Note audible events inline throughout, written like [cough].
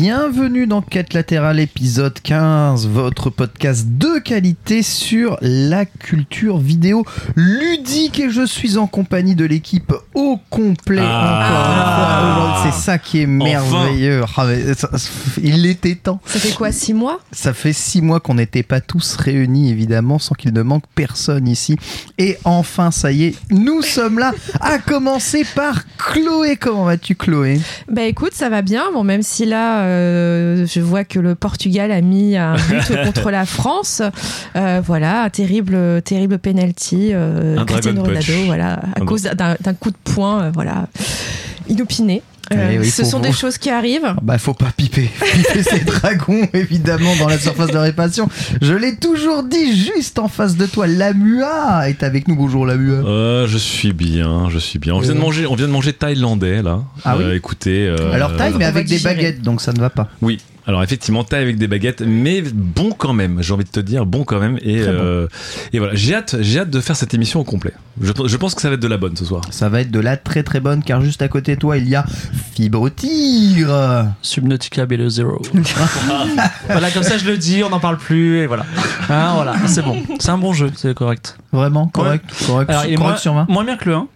Bienvenue dans Quête latérale épisode 15, votre podcast de qualité sur la culture vidéo ludique et je suis en compagnie de l'équipe au complet Ah. encore une fois aujourd'hui. C'est ça qui est merveilleux. Ah, il était temps. Ça fait quoi, six mois? Ça fait six mois qu'on n'était pas tous réunis, évidemment, sans qu'il ne manque personne ici. Et enfin, ça y est, nous sommes là, à commencer par Chloé. Comment vas-tu, Chloé? Bah écoute, ça va bien. Bon, même si là, euh, je vois que le Portugal a mis un [laughs] but contre la France. Euh, voilà, un terrible, terrible penalty. Euh, Un Cristiano. Ronaldo, voilà, à Un cause d'un coup de poing, voilà, inopiné. Euh, Eh oui, ce sont vous- des choses qui arrivent. Bah, faut pas piper. [laughs] Piper ces dragons, évidemment, dans la surface de réparation. Je l'ai toujours dit, juste en face de toi, Lamua est avec nous. Bonjour, Lamua. Euh, je suis bien, je suis bien. On vient de Euh. manger, on vient de manger thaïlandais là. Ah oui écoutez. euh, Alors, taille, mais avec des baguettes, donc ça ne va pas. Oui. Alors effectivement, taille avec des baguettes, mais bon quand même. J'ai envie de te dire bon quand même. Et, bon. euh, et voilà, j'ai hâte, j'ai hâte de faire cette émission au complet. Je, je pense que ça va être de la bonne ce soir. Ça va être de la très très bonne, car juste à côté de toi, il y a Fibre Tigre. Subnautica Below Zero. [laughs] voilà, comme ça je le dis, on n'en parle plus et voilà. Hein, voilà, c'est bon. C'est un bon jeu, c'est correct. Vraiment Correct Correct, Alors, il est correct moins, sur 20 moins bien que le 1.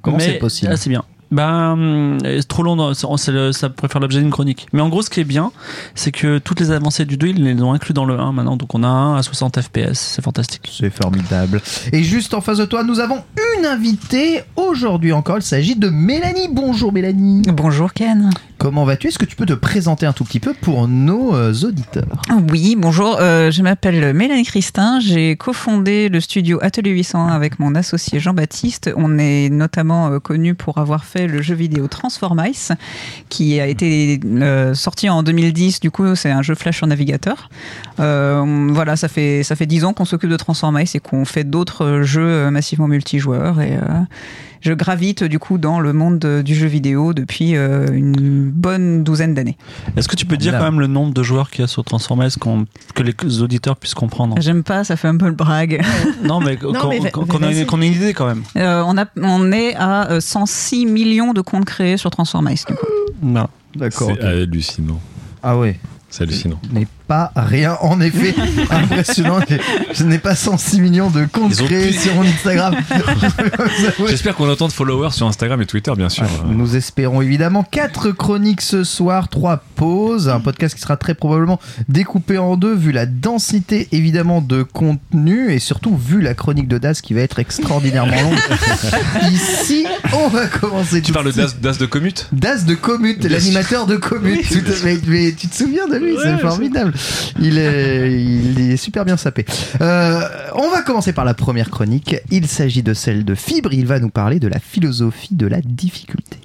Comment c'est possible Ah, C'est bien. Ben, c'est trop long, ça pourrait faire l'objet d'une chronique. Mais en gros, ce qui est bien, c'est que toutes les avancées du 2, ils les ont inclus dans le 1 maintenant. Donc on a un à 60 FPS, c'est fantastique. C'est formidable. Et juste en face de toi, nous avons une invitée. Aujourd'hui encore, il s'agit de Mélanie. Bonjour Mélanie. Bonjour Ken. Comment vas-tu? Est-ce que tu peux te présenter un tout petit peu pour nos euh, auditeurs? Oui, bonjour. euh, je m'appelle Mélanie Christin. J'ai cofondé le studio Atelier 801 avec mon associé Jean-Baptiste. On est notamment euh, connu pour avoir fait le jeu vidéo Transformice, qui a été euh, sorti en 2010. Du coup, c'est un jeu flash en navigateur. Euh, voilà, ça fait ça fait dix ans qu'on s'occupe de Transformice et qu'on fait d'autres jeux euh, massivement multijoueurs. Et je gravite du coup dans le monde de- du jeu vidéo depuis euh, une bonne douzaine d'années. Est-ce que tu peux dire Là. quand même le nombre de joueurs qu'il y a sur Transformers que les auditeurs puissent comprendre? J'aime pas, ça fait un peu le brague. [laughs] Non, mais qu'on ait, une idée quand même. Euh, on, a, on est à euh, 106 millions de comptes créés sur Transformice. du coup. Voilà. D'accord. C'est hallucinant. Ah ouais. C'est hallucinant. Pas rien, en effet. [laughs] Impressionnant. Je n'ai pas 106 millions de comptes Ils ont créés sur mon Instagram. [laughs] J'espère qu'on a autant de followers sur Instagram et Twitter, bien sûr. Ouais, Nous espérons évidemment quatre chroniques ce soir, trois pauses, un podcast qui sera très probablement découpé en deux vu la densité évidemment de contenu et surtout vu la chronique de Das qui va être extraordinairement longue. [laughs] Ici, on va commencer. Tu tout parles de de suite. Das, Das de Commute? Das de Commute, l'animateur de Commute. Tout à fait. mais, tu te souviens de lui, c'est formidable. Il est, super bien sapé. Euh, on va commencer par la première chronique. Il s'agit de celle de Fibre. Il va nous parler de la philosophie de la difficulté.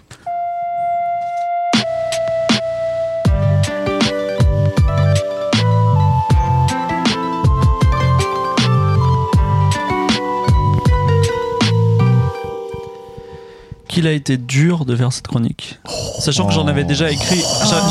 Qu'il a été dur de faire cette chronique. Sachant que j'en avais déjà écrit.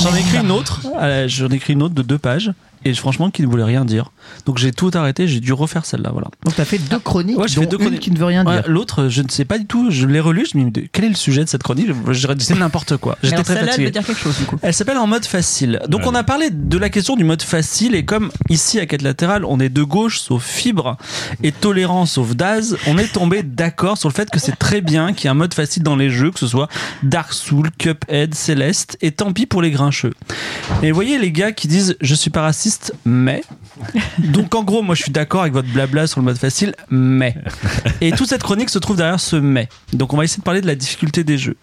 j'en- ai écrit une autre. euh, J'en ai écrit une autre de deux pages et franchement qui ne voulait rien dire. Donc j'ai tout arrêté, j'ai dû refaire celle-là. Voilà. Donc t'as fait deux chroniques, Ouais, j'ai dont fait deux une chroniques. qui ne veut rien Ouais, dire. L'autre, je ne sais pas du tout. Je l'ai relu. Je me dis quel est le sujet de cette chronique? Je disais n'importe quoi. [laughs] J'étais très fatigué. dire quelque chose du coup. Elle s'appelle en mode facile. Donc Ouais. on a parlé de la question du mode facile et comme ici à Quête Latérale, on est de gauche sauf fibre et tolérant sauf Daz, on est tombé d'accord sur le fait que c'est très bien qu'il y ait un mode facile dans les jeux, que ce soit Dark Souls, Cuphead, Celeste et tant pis pour les grincheux. Et vous voyez les gars qui disent je suis pas raciste mais donc en gros moi je suis d'accord avec votre blabla sur le mode facile mais et toute cette chronique se trouve derrière ce mais. Donc on va essayer de parler de la difficulté des jeux.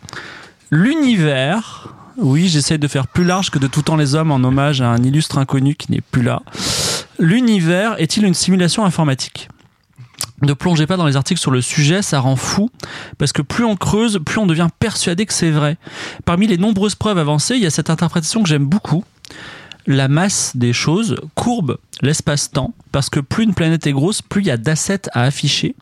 L'univers, oui, j'essaye de faire plus large que de tout temps les hommes en hommage à un illustre inconnu qui n'est plus là. L'univers est-il une simulation informatique? Ne plongez pas dans les articles sur le sujet, ça rend fou, parce que plus on creuse, plus on devient persuadé que c'est vrai. Parmi les nombreuses preuves avancées, il y a cette interprétation que j'aime beaucoup. La masse des choses courbe l'espace-temps, parce que plus une planète est grosse, plus il y a d'assets à afficher.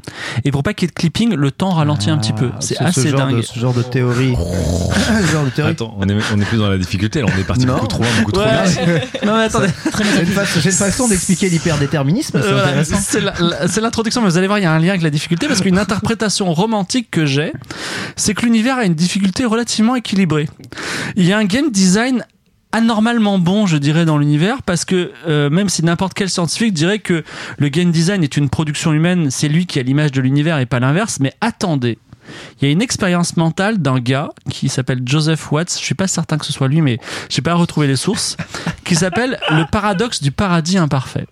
Et pour pas qu'il y ait de clipping, le temps ralentit un petit peu. C'est Ce- ce assez genre de- dingue. ce genre de théorie. [laughs] ce genre de théorie. Attends, on est, on est plus dans la difficulté, là, on est parti Non. beaucoup trop loin, beaucoup trop Ouais. vite. [laughs] non mais attendez, C'est une, fa- c'est une façon d'expliquer l'hyperdéterminisme, c'est Euh, voilà, c'est c'est l'introduction, mais vous allez voir, il y a un lien avec la difficulté parce qu'une interprétation romantique que j'ai, c'est que l'univers a une difficulté relativement équilibrée. Il y a un game design anormalement bon, je dirais, dans l'univers, parce que euh, même si n'importe quel scientifique dirait que le game design est une production humaine, c'est lui qui a l'image de l'univers et pas l'inverse, mais attendez. Il y a une expérience mentale d'un gars qui s'appelle Joseph Watts, je suis pas certain que ce soit lui, mais j'ai pas retrouvé les sources, [laughs] qui s'appelle le paradoxe du paradis imparfait.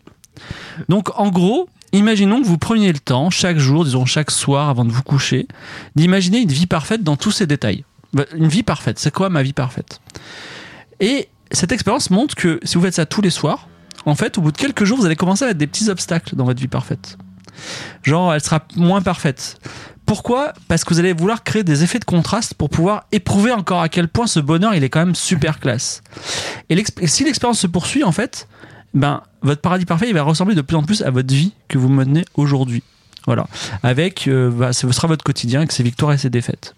Donc en gros, imaginons que vous preniez le temps, chaque jour, disons chaque soir avant de vous coucher, d'imaginer une vie parfaite dans tous ses détails. Bah, Une vie parfaite, c'est quoi ma vie parfaite? Et cette expérience montre que si vous faites ça tous les soirs, en fait, au bout de quelques jours, vous allez commencer à mettre des petits obstacles dans votre vie parfaite. Genre, elle sera moins parfaite. Pourquoi? Parce que vous allez vouloir créer des effets de contraste pour pouvoir éprouver encore à quel point ce bonheur, il est quand même super classe. Et si l'expérience se poursuit, en fait, ben, votre paradis parfait, il va ressembler de plus en plus à votre vie que vous menez aujourd'hui. Voilà. Avec, euh, bah, ce sera votre quotidien avec ses victoires et ses défaites.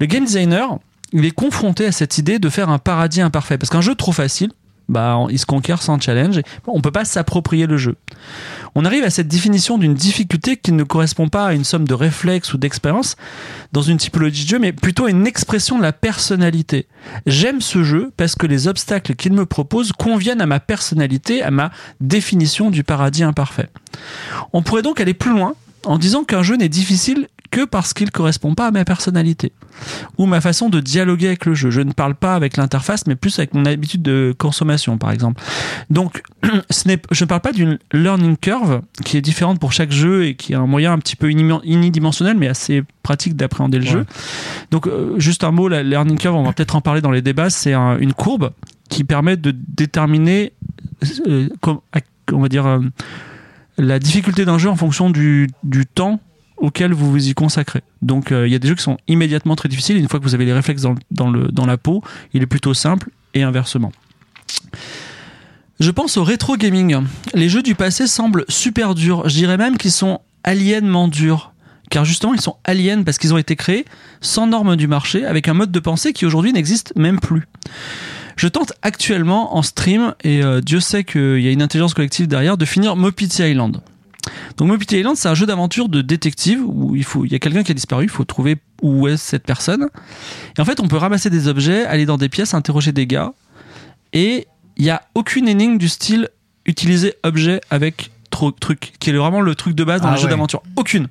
Le game designer, il est confronté à cette idée de faire un paradis imparfait. Parce qu'un jeu trop facile, bah, il se conquiert sans challenge. On peut pas s'approprier le jeu. On arrive à cette définition d'une difficulté qui ne correspond pas à une somme de réflexes ou d'expérience dans une typologie de jeu, mais plutôt à une expression de la personnalité. J'aime ce jeu parce que les obstacles qu'il me propose conviennent à ma personnalité, à ma définition du paradis imparfait. On pourrait donc aller plus loin en disant qu'un jeu n'est difficile que parce qu'il correspond pas à ma personnalité ou ma façon de dialoguer avec le jeu. Je ne parle pas avec l'interface, mais plus avec mon habitude de consommation, par exemple. Donc, [clears throat] ce n'est, je ne parle pas d'une learning curve qui est différente pour chaque jeu et qui est un moyen un petit peu unidimensionnel, mais assez pratique d'appréhender le Ouais. jeu. Donc, euh, juste un mot, la learning curve, on va peut-être en parler dans les débats, c'est un- une courbe qui permet de déterminer, euh, on va dire, euh, la difficulté d'un jeu en fonction du, du temps auquel vous vous y consacrez. Donc euh, il y a des jeux qui sont immédiatement très difficiles. Une fois que vous avez les réflexes dans, le, dans la peau, il est plutôt simple et inversement. Je pense au rétro gaming. Les jeux du passé semblent super durs. Je dirais même qu'ils sont aliénement durs. Car justement, ils sont aliens parce qu'ils ont été créés sans normes du marché, avec un mode de pensée qui aujourd'hui n'existe même plus. Je tente actuellement en stream, et euh, Dieu sait qu'il y a une intelligence collective derrière, de finir Mopiti Island. Donc Mopiti Island, c'est un jeu d'aventure de détective où il, faut, il y a quelqu'un qui a disparu, il faut trouver où est cette personne. Et en fait, on peut ramasser des objets, aller dans des pièces, interroger des gars, et il n'y a aucune énigme du style utiliser objet avec truc, qui est vraiment le truc de base dans Ah jeux ouais. d'aventure. Aucune. Euh,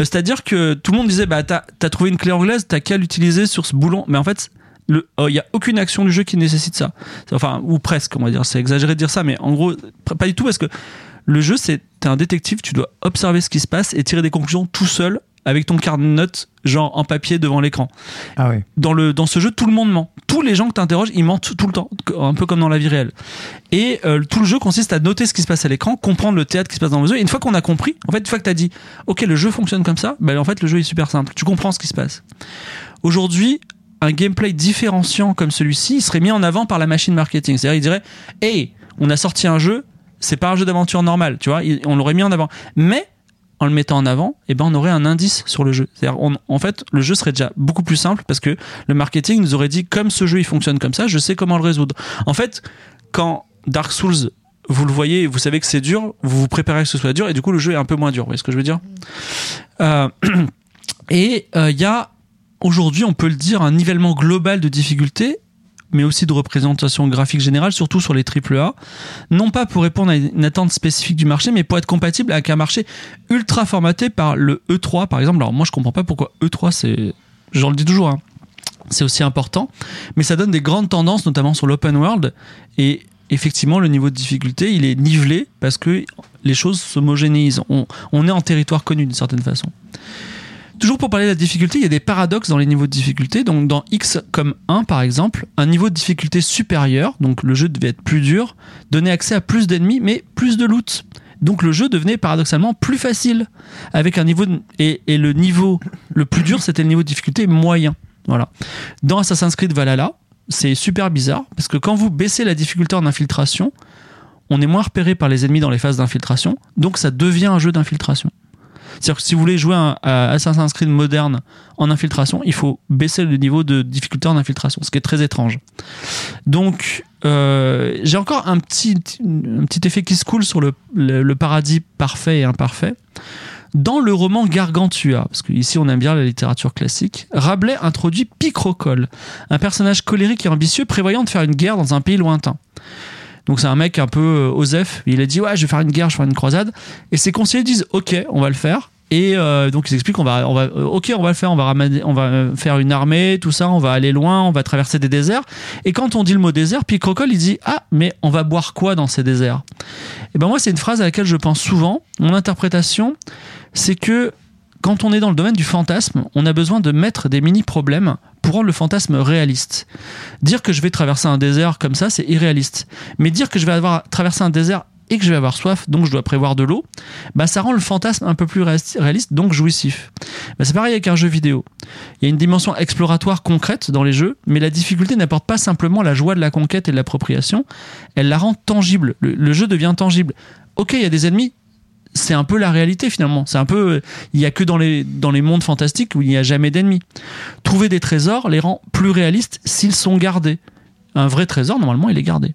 C'est-à-dire que tout le monde disait, bah t'as as trouvé une clé anglaise, t'as qu'à l'utiliser sur ce boulon. Mais en fait, le- oh, il n'y a aucune action du jeu qui nécessite ça. Enfin, ou presque, on va dire. C'est exagéré de dire ça, mais en gros, pas du tout parce que le jeu, c'est t'es un détective, tu dois observer ce qui se passe et tirer des conclusions tout seul avec ton carnet de notes, genre en papier devant l'écran. Ah ouais. Dans, le, dans ce jeu, tout le monde ment. Tous les gens que tu interroges, ils mentent tout le temps, un peu comme dans la vie réelle. Et euh, tout le jeu consiste à noter ce qui se passe à l'écran, comprendre le théâtre qui se passe dans le jeu. Et une fois qu'on a compris, en fait, une fois que tu as dit, OK, le jeu fonctionne comme ça, ben, en fait, le jeu est super simple. Tu comprends ce qui se passe. Aujourd'hui, un gameplay différenciant comme celui-ci serait mis en avant par la machine marketing. C'est-à-dire, il dirait, hey, on a sorti un jeu, c'est pas un jeu d'aventure normal, tu vois, on l'aurait mis en avant. Mais en le mettant en avant, eh ben on aurait un indice sur le jeu. C'est-à-dire, en fait, le jeu serait déjà beaucoup plus simple parce que le marketing nous aurait dit comme ce jeu il fonctionne comme ça, je sais comment le résoudre. En fait, quand Dark Souls vous le voyez, vous savez que c'est dur, vous vous préparez que ce soit dur, et du coup le jeu est un peu moins dur. Vous voyez ce que je veux dire? Euh, [clears throat] Et euh, il y a aujourd'hui, on peut le dire, un nivellement global de difficulté, mais aussi de représentation graphique générale, surtout sur les AAA, non pas pour répondre à une attente spécifique du marché, mais pour être compatible avec un marché ultra formaté par le E3, par exemple. Alors moi, je comprends pas pourquoi E3, c'est, j'en le dis toujours, hein, c'est aussi important, mais ça donne des grandes tendances, notamment sur l'open world, et effectivement, le niveau de difficulté, il est nivelé parce que les choses s'homogénéisent. On, on est en territoire connu d'une certaine façon. Toujours pour parler de la difficulté, il y a des paradoxes dans les niveaux de difficulté. Donc dans X comme 1 par exemple, un niveau de difficulté supérieur, donc le jeu devait être plus dur, donnait accès à plus d'ennemis mais plus de loot. Donc le jeu devenait paradoxalement plus facile avec un niveau et le niveau le plus dur c'était le niveau de difficulté moyen. Voilà. Dans Assassin's Creed Valhalla, c'est super bizarre parce que quand vous baissez la difficulté en infiltration, on est moins repéré par les ennemis dans les phases d'infiltration, donc ça devient un jeu d'infiltration. C'est-à-dire que si vous voulez jouer à Assassin's Creed moderne en infiltration, il faut baisser le niveau de difficulté en infiltration, ce qui est très étrange. Donc, euh, j'ai encore un petit, un petit effet qui se coule sur le, le- le paradis parfait et imparfait. Dans le roman Gargantua, parce qu'ici on aime bien la littérature classique, Rabelais introduit Picrocole, un personnage colérique et ambitieux prévoyant de faire une guerre dans un pays lointain. Donc c'est un mec un peu euh, osef, il a dit ouais je vais faire une guerre, je vais faire une croisade, et ses conseillers disent ok on va le faire, et euh, donc ils expliquent on va, on va euh, ok on va le faire, on va ramener, on va faire une armée, tout ça, on va aller loin, on va traverser des déserts, et quand on dit le mot désert, puis Crocol il dit ah mais on va boire quoi dans ces déserts? Et ben moi c'est une phrase à laquelle je pense souvent. Mon interprétation c'est que quand on est dans le domaine du fantasme, on a besoin de mettre des mini-problèmes pour rendre le fantasme réaliste. Dire que je vais traverser un désert comme ça, c'est irréaliste. Mais dire que je vais avoir traversé un désert et que je vais avoir soif, donc je dois prévoir de l'eau, bah ça rend le fantasme un peu plus réaliste- donc jouissif. Bah c'est pareil avec un jeu vidéo. Il y a une dimension exploratoire concrète dans les jeux, mais la difficulté n'apporte pas simplement la joie de la conquête et de l'appropriation, elle la rend tangible. Le, le jeu devient tangible. Ok, il y a des ennemis, c'est un peu la réalité finalement. C'est un peu, il y a que dans les dans les mondes fantastiques où il n'y a jamais d'ennemis. Trouver des trésors les rend plus réalistes s'ils sont gardés. Un vrai trésor normalement il est gardé.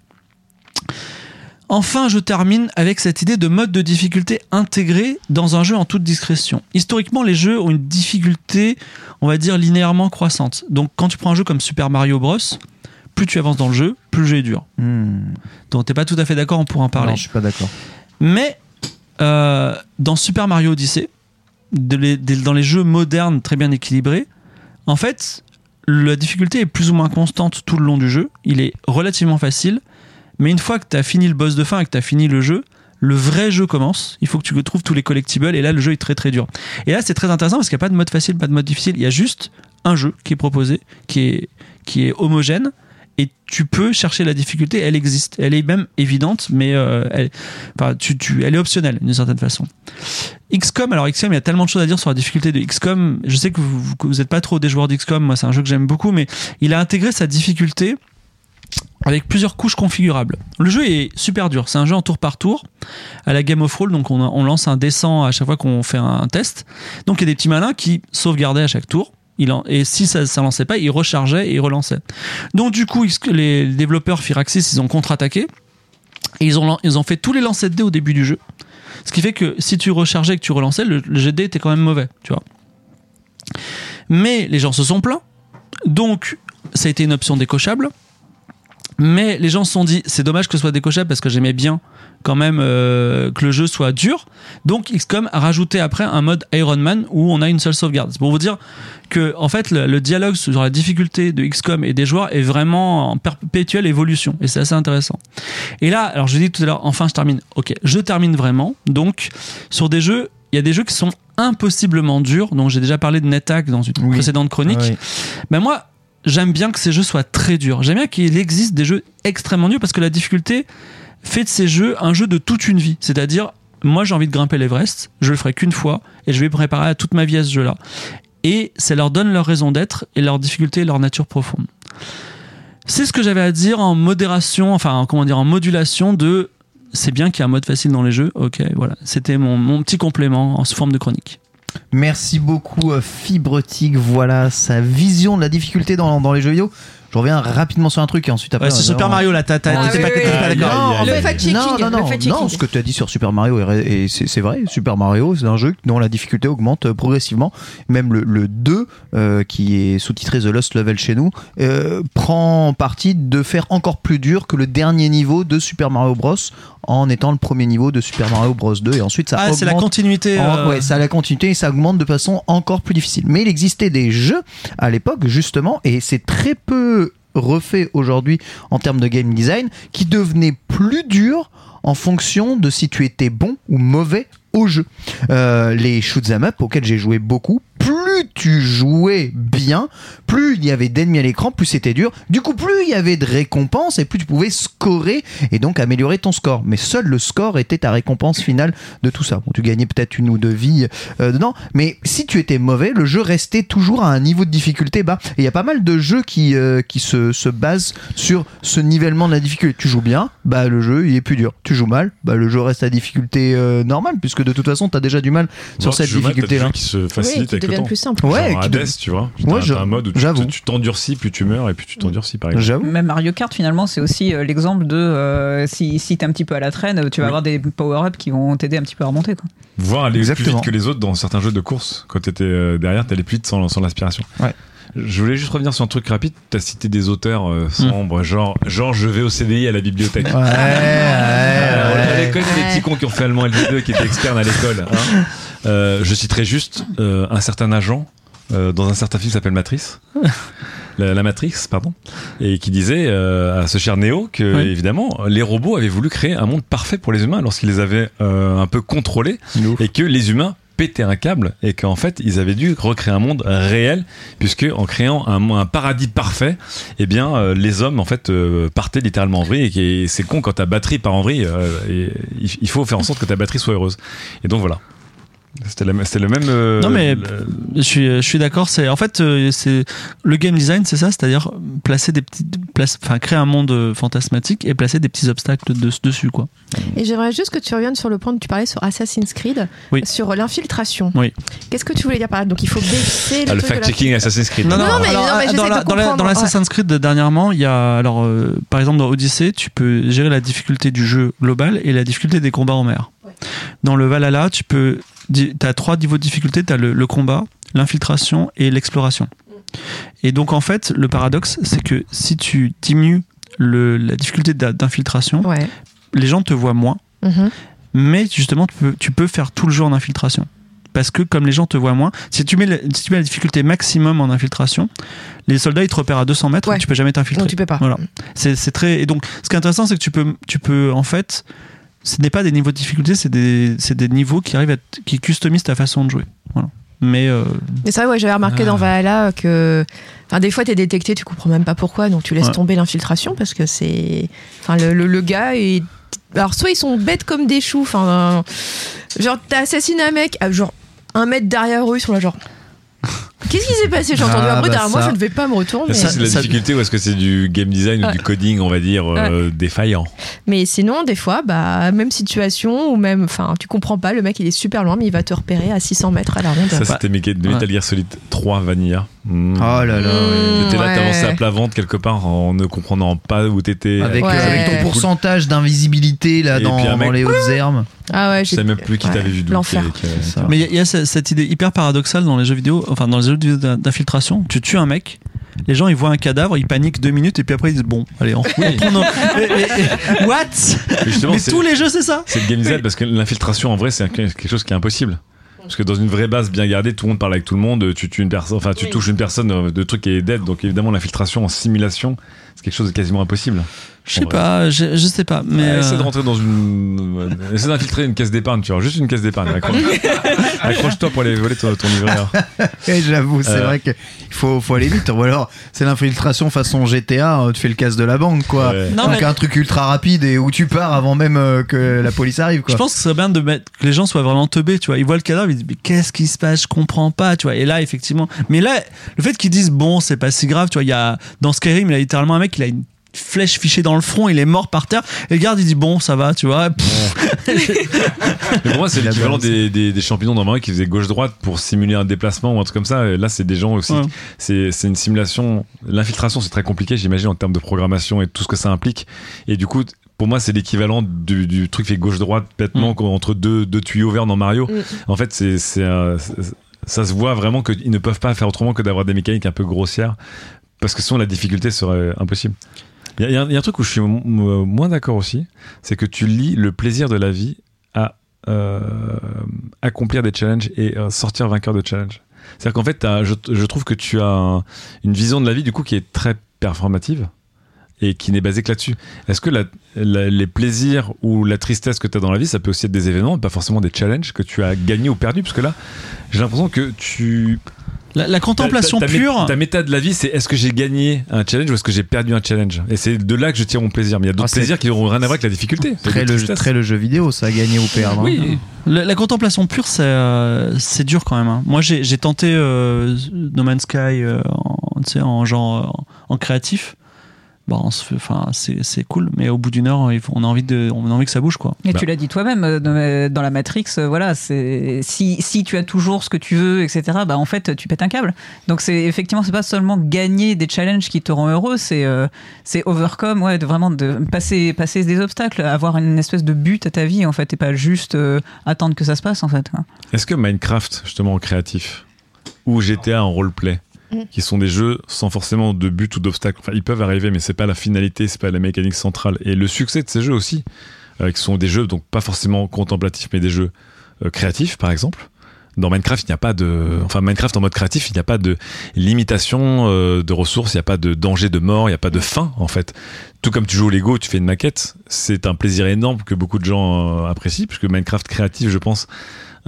Enfin, je termine avec cette idée de mode de difficulté intégré dans un jeu en toute discrétion. Historiquement, les jeux ont une difficulté, on va dire, linéairement croissante. Donc, quand tu prends un jeu comme Super Mario Bros, plus tu avances dans le jeu, plus le jeu est dur. Hmm. Donc, t'es pas tout à fait d'accord, on pourra en parler. Non, je suis pas d'accord. Mais euh, dans Super Mario Odyssey, dans les jeux modernes très bien équilibrés, en fait, la difficulté est plus ou moins constante tout le long du jeu. Il est relativement facile, mais une fois que tu as fini le boss de fin et que tu as fini le jeu, le vrai jeu commence. Il faut que tu trouves tous les collectibles et là, le jeu est très très dur. Et là, c'est très intéressant parce qu'il n'y a pas de mode facile, pas de mode difficile. Il y a juste un jeu qui est proposé, qui est, qui est homogène. Et tu peux chercher la difficulté, elle existe. Elle est même évidente, mais euh, elle, est optionnelle d'une certaine façon. XCOM, alors XCOM, il y a tellement de choses à dire sur la difficulté de XCOM. Je sais que vous, n'êtes pas trop des joueurs d'XCOM, moi c'est un jeu que j'aime beaucoup, mais il a intégré sa difficulté avec plusieurs couches configurables. Le jeu est super dur, c'est un jeu en tour par tour, à la Game of Roll, donc on, lance un dessin à chaque fois qu'on fait un test. Donc il y a des petits malins qui sauvegardaient à chaque tour. Il et si ça ne lançait pas, ils rechargeaient et ils relançaient. Donc du coup, les développeurs Firaxis, ils ont contre-attaqué. Et ils ont, fait tous les lancers de dés au début du jeu. Ce qui fait que si tu rechargeais et que tu relançais, le, le dés était quand même mauvais, tu vois. Mais les gens se sont plaints. Donc, ça a été une option décochable. Mais les gens se sont dit, c'est dommage que ce soit décochable parce que j'aimais bien quand même euh, que le jeu soit dur. Donc XCOM a rajouté après un mode Iron Man où on a une seule sauvegarde. C'est pour vous dire que en fait le, le dialogue sur la difficulté de XCOM et des joueurs est vraiment en perpétuelle évolution et c'est assez intéressant. Et là, alors je dis tout à l'heure, enfin je termine. Ok, je termine vraiment. Donc sur des jeux, il y a des jeux qui sont impossiblement durs. Donc j'ai déjà parlé de NetHack dans une Oui. précédente chronique. Ah oui. Ben moi, j'aime bien que ces jeux soient très durs. J'aime bien qu'il existe des jeux extrêmement durs parce que la difficulté fait de ces jeux un jeu de toute une vie. C'est-à-dire, moi j'ai envie de grimper l'Everest, je le ferai qu'une fois et je vais me préparer à toute ma vie à ce jeu-là. Et ça leur donne leur raison d'être et leur difficulté et leur nature profonde. C'est ce que j'avais à dire en modération, enfin en- comment dire, en modulation de c'est bien qu'il y a un mode facile dans les jeux. Ok, voilà. C'était mon, mon petit complément en forme de chronique. Merci beaucoup euh, Fibretic, voilà sa vision de la difficulté dans, dans les jeux vidéo. Je reviens rapidement sur un truc et ensuite après. Ouais, c'est Super Mario là, t'as- t'as- Ah, t'étais oui, pas, oui, t'étais pas oui. d'accord. Non, Le fait- fact-checking, non, non, le non, non, ce que tu as dit sur Super Mario, et c'est c'est vrai, Super Mario, c'est un jeu dont la difficulté augmente euh, progressivement. Même le, le 2, euh, qui est sous-titré The Lost Level chez nous, euh, prend parti de faire encore plus dur que le dernier niveau de Super Mario Bros. en étant le premier niveau de Super Mario Bros. 2. Et ensuite, ça Ah, c'est la augmente continuité. en- euh, ouais, ça a la continuité et ça augmente de façon encore plus difficile. Mais il existait des jeux à l'époque, justement, et c'est très peu refait aujourd'hui en termes de game design, qui devenaient plus durs en fonction de si tu étais bon ou mauvais au jeu. Euh, les shoot'em up auxquels j'ai joué beaucoup, plus tu jouais bien, plus il y avait d'ennemis à l'écran, plus c'était dur. Du coup, plus il y avait de récompenses et plus tu pouvais scorer et donc améliorer ton score. Mais seul le score était ta récompense finale de tout ça. Bon, tu gagnais peut-être une ou deux vies euh, dedans, mais si tu étais mauvais, le jeu restait toujours à un niveau de difficulté bas. Et il y a pas mal de jeux qui, euh, qui se, se basent sur ce nivellement de la difficulté. Tu joues bien, bah le jeu il est plus dur. Tu joues mal, bah le jeu reste à difficulté euh, normale, puisque de toute façon tu as déjà du mal sur cette difficulté-là. jeux qui se Oui, qui avec le temps. plus simples. Ouais, Genre Hades, de- tu vois. T'as un mode où tu- tu t'endurcis, plus tu meurs, et puis tu t'endurcis, par exemple. J'avoue. Même Mario Kart, finalement, c'est aussi euh, l'exemple de euh, si, si t'es un petit peu à la traîne, tu vas Oui. avoir des power-ups qui vont t'aider un petit peu à remonter. Quoi. Voir aller plus Exactement. vite que les autres dans certains jeux de course. Quand t'étais euh, derrière, t'allais plus vite sans, sans l'aspiration. Ouais. Je voulais juste revenir sur un truc rapide. T'as cité des auteurs euh, sombres, genre, genre je vais au CDI à la bibliothèque. Ouais, ouais, Alors, ouais. on les petits cons qui ont fait allemand LV2 qui étaient externes à l'école. hein. Euh, je citerai juste euh, un certain agent euh, dans un certain film qui s'appelle Matrice. La, la Matrix, pardon, et qui disait euh, à ce cher Néo que Oui. évidemment les robots avaient voulu créer un monde parfait pour les humains lorsqu'ils les avaient euh, un peu contrôlés et que les humains pétaient un câble et qu'en fait ils avaient dû recréer un monde réel puisque en créant un, paradis parfait eh bien euh, les hommes en fait euh, partaient littéralement en vrille et qui- c'est con quand ta batterie part en vrille euh, et il faut faire en sorte que ta batterie soit heureuse. Et donc voilà c'était le même euh, Non, mais- le- Je suis, je suis d'accord. C'est en fait, euh, c'est le game design, c'est ça, c'est-à-dire placer des petits, place, enfin créer un monde euh, fantasmatique et placer des petits obstacles de- dessus, quoi. Et j'aimerais juste que tu reviennes sur le point que tu parlais sur Assassin's Creed, Oui. sur l'infiltration. Oui. Qu'est-ce que tu voulais dire par là? Donc il faut baisser le ah, le fact-checking Assassin's Creed non, mais- alors, non, mais dans de la- dans la- comprendre, dans l'Assassin's Creed dernièrement, il y a alors euh, par exemple dans Odyssey, tu peux gérer la difficulté du jeu global et la difficulté des combats en mer. Dans le Valhalla, tu peux tu as trois niveaux de difficulté, tu as le, le combat, l'infiltration et l'exploration. Et donc en fait, le paradoxe, c'est que si tu diminues le, la difficulté d'infiltration, Ouais. les gens te voient moins, Mhm. mais justement tu peux, tu peux faire tout le jeu en infiltration. Parce que comme les gens te voient moins, si tu mets, la- si tu mets la difficulté maximum en infiltration, les soldats ils te repèrent à 200 mètres, Ouais. et tu peux jamais t'infiltrer. Donc tu peux pas. Voilà. C'est très et donc ce qui est intéressant c'est que tu peux tu peux en fait ce n'est pas des niveaux de difficulté, c'est des c'est des niveaux qui arrivent à qui customisent ta façon de jouer. Voilà. Mais euh, Mais c'est vrai, ouais, j'avais remarqué Ah. dans Valhalla que. Des fois, t'es détecté, tu comprends même pas pourquoi, donc tu laisses Ouais. tomber l'infiltration parce que c'est. Enfin, le, le, le gars est. Alors, soit ils sont bêtes comme des choux, enfin. Genre, t'as assassiné un mec, genre un mètre derrière eux, ils sont là, genre. Qu'est-ce qui s'est passé J'ai entendu Ah, un bruit bah derrière moi, je ne vais pas me retourner. ça, c'est la ça- difficulté ou est-ce que c'est du game design ou du coding on va dire euh, défaillant Mais sinon, des fois, bah, même situation, ou même. Enfin, tu comprends pas, le mec il est super loin, mais il va te repérer à 600 mètres à la ronde. ça c'était Metal Gear Solid 3 Vanilla Mm. Oh là là. Mmh, T'étais là, t'avançais à plat ventre quelque part en ne comprenant pas où t'étais. Avec, Ouais. euh, avec ton pourcentage d'invisibilité là Et dans, mec- les hautes herbes. Ah ouais, Je savais même plus qui ouais, t'avait vu. L'enfer. Ça. mais il y a- y, cette idée hyper paradoxale dans les jeux vidéo, enfin dans les jeux vidéo d'in- d'infiltration, tu tues un mec les gens ils voient un cadavre, ils paniquent deux minutes et puis après ils disent bon, allez, on, on prend [laughs] nos- Et- et- et- What? Mais tous les jeux c'est ça C'est le game design parce que l'infiltration en vrai c'est quelque chose qui est impossible. Parce que dans une vraie base bien gardée, tout le monde parle avec tout le monde, tu tues une personne, enfin tu Oui. touches une personne euh, de truc qui est dead, donc évidemment l'infiltration en simulation, c'est quelque chose de quasiment impossible. Je sais pas, je, je sais pas, mais Ouais, Essaie de euh, rentrer dans une. euh, Essaie d'infiltrer une caisse d'épargne, tu vois, juste une caisse d'épargne. Accroche- [laughs] Accroche-toi pour aller voler ton, ton livreur. [laughs] Et J'avoue, c'est Euh. vrai qu'il faut, faut aller vite. Ou alors, c'est l'infiltration façon GTA, euh, tu fais le casse de la banque, quoi. Ouais. Non, Donc mais- un truc ultra rapide et où tu pars avant même euh, que la police arrive, quoi. Je pense que ce serait bien de mettre que les gens soient vraiment teubés, tu vois. Ils voient le cadavre, ils disent mais qu'est-ce qui se passe? Je comprends pas, tu vois. Et là, effectivement, mais là, le fait qu'ils disent bon, c'est pas si grave, tu vois. Il y a dans Skyrim, il y a littéralement un mec, il a une flèche fichée dans le front, il est mort par terre. Et le garde, il dit bon, ça va, tu vois. [laughs] Mais pour moi, c'est l'équivalent des, des, des champignons dans Mario qui faisaient gauche-droite pour simuler un déplacement ou un truc comme ça. Et là, c'est des gens aussi. Ouais. C'est c'est une simulation. L'infiltration, c'est très compliqué, j'imagine, en termes de programmation et tout ce que ça implique. Et du coup, pour moi, c'est l'équivalent du, du truc fait gauche-droite, bêtement, Mm. entre deux, deux tuyaux verts dans Mario. Mm. En fait, c'est c'est un- c'est- ça se voit vraiment qu'ils ne peuvent pas faire autrement que d'avoir des mécaniques un peu grossières. Parce que sinon, la difficulté serait impossible. Il y, a- un- truc où je suis mo- mo- moins d'accord aussi, c'est que tu lis le plaisir de la vie à euh, accomplir des challenges et euh, sortir vainqueur de challenge. C'est-à-dire qu'en fait, je, trouve que tu as un- une vision de la vie du coup qui est très performative et qui n'est basée que là-dessus. Est-ce que les plaisirs ou la tristesse que tu as dans la vie, ça peut aussi être des événements, pas forcément des challenges que tu as gagnés ou perdus? Parce que là, j'ai l'impression que tu La, la contemplation ta, ta- ta mé- pure. Ta méta de la vie, c'est est-ce que j'ai gagné un challenge ou est-ce que j'ai perdu un challenge Et c'est de là que je tire mon plaisir. Mais il y a d'autres Ah, plaisirs qui n'auront rien à voir avec la difficulté. Très le, tristesses. très le jeu vidéo, ça a gagné ou perdre. hein. Oui. La, la contemplation pure, c'est euh, c'est dur quand même. hein. Moi, j'ai j'ai tenté euh, No Man's Sky euh, en, tu sais, en genre euh, en créatif. Bon, on se fait- enfin, c'est c'est cool, mais au bout d'une heure, on a envie de, on a envie que ça bouge, quoi. Et Bah. tu l'as dit toi-même euh, dans la Matrix, euh, voilà, c'est si, si tu as toujours ce que tu veux, etc. Bah en fait, tu pètes un câble. Donc c'est effectivement, c'est pas seulement gagner des challenges qui te rend heureux, c'est euh, c'est overcome, ouais, de vraiment de passer passer des obstacles, avoir une espèce de but à ta vie en fait, et pas juste euh, attendre que ça se passe en fait. quoi. Est-ce que Minecraft, justement en créatif, ou GTA en roleplay, Mm. qui sont des jeux sans forcément de but ou d'obstacle, enfin ils peuvent arriver, mais c'est pas la finalité, c'est pas la mécanique centrale. Et le succès de ces jeux aussi, euh, qui sont des jeux donc pas forcément contemplatifs, mais des jeux euh, créatifs par exemple. Dans Minecraft, il n'y a pas de, enfin Minecraft en mode créatif, il n'y a pas de limitation euh, de ressources, il n'y a pas de danger de mort, il n'y a pas de fin en fait. Tout comme tu joues au Lego, tu fais une maquette, c'est un plaisir énorme que beaucoup de gens apprécient, puisque Minecraft créatif, je pense,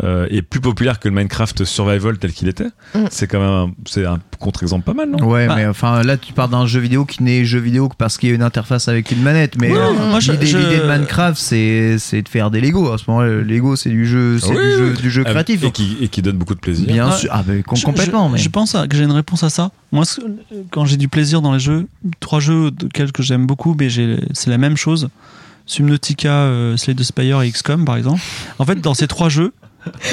euh, est plus populaire que le Minecraft Survival tel qu'il était. Mm. C'est quand même un, c'est un contre-exemple pas mal, non? Ouais, Bah. mais enfin là, tu parles d'un jeu vidéo qui n'est jeu vidéo que parce qu'il y a une interface avec une manette. Mais euh, l'idée je- l'idée de Minecraft, c'est c'est de faire des Lego. À ce moment-là, le Lego, c'est du jeu, c'est Oui, du, jeu, oui. du jeu Ah, créatif. et qui, et qui donne beaucoup de plaisir. Bien sûr, ah, bah, com- Je- complètement. je, mais je pense à- que j'ai une réponse à ça. Moi, quand j'ai du plaisir dans les jeux, trois jeux de que j'aime beaucoup, mais j'ai- c'est la même chose. Subnautica, euh, Slay the Spire et XCOM, par exemple. En fait, dans ces trois jeux,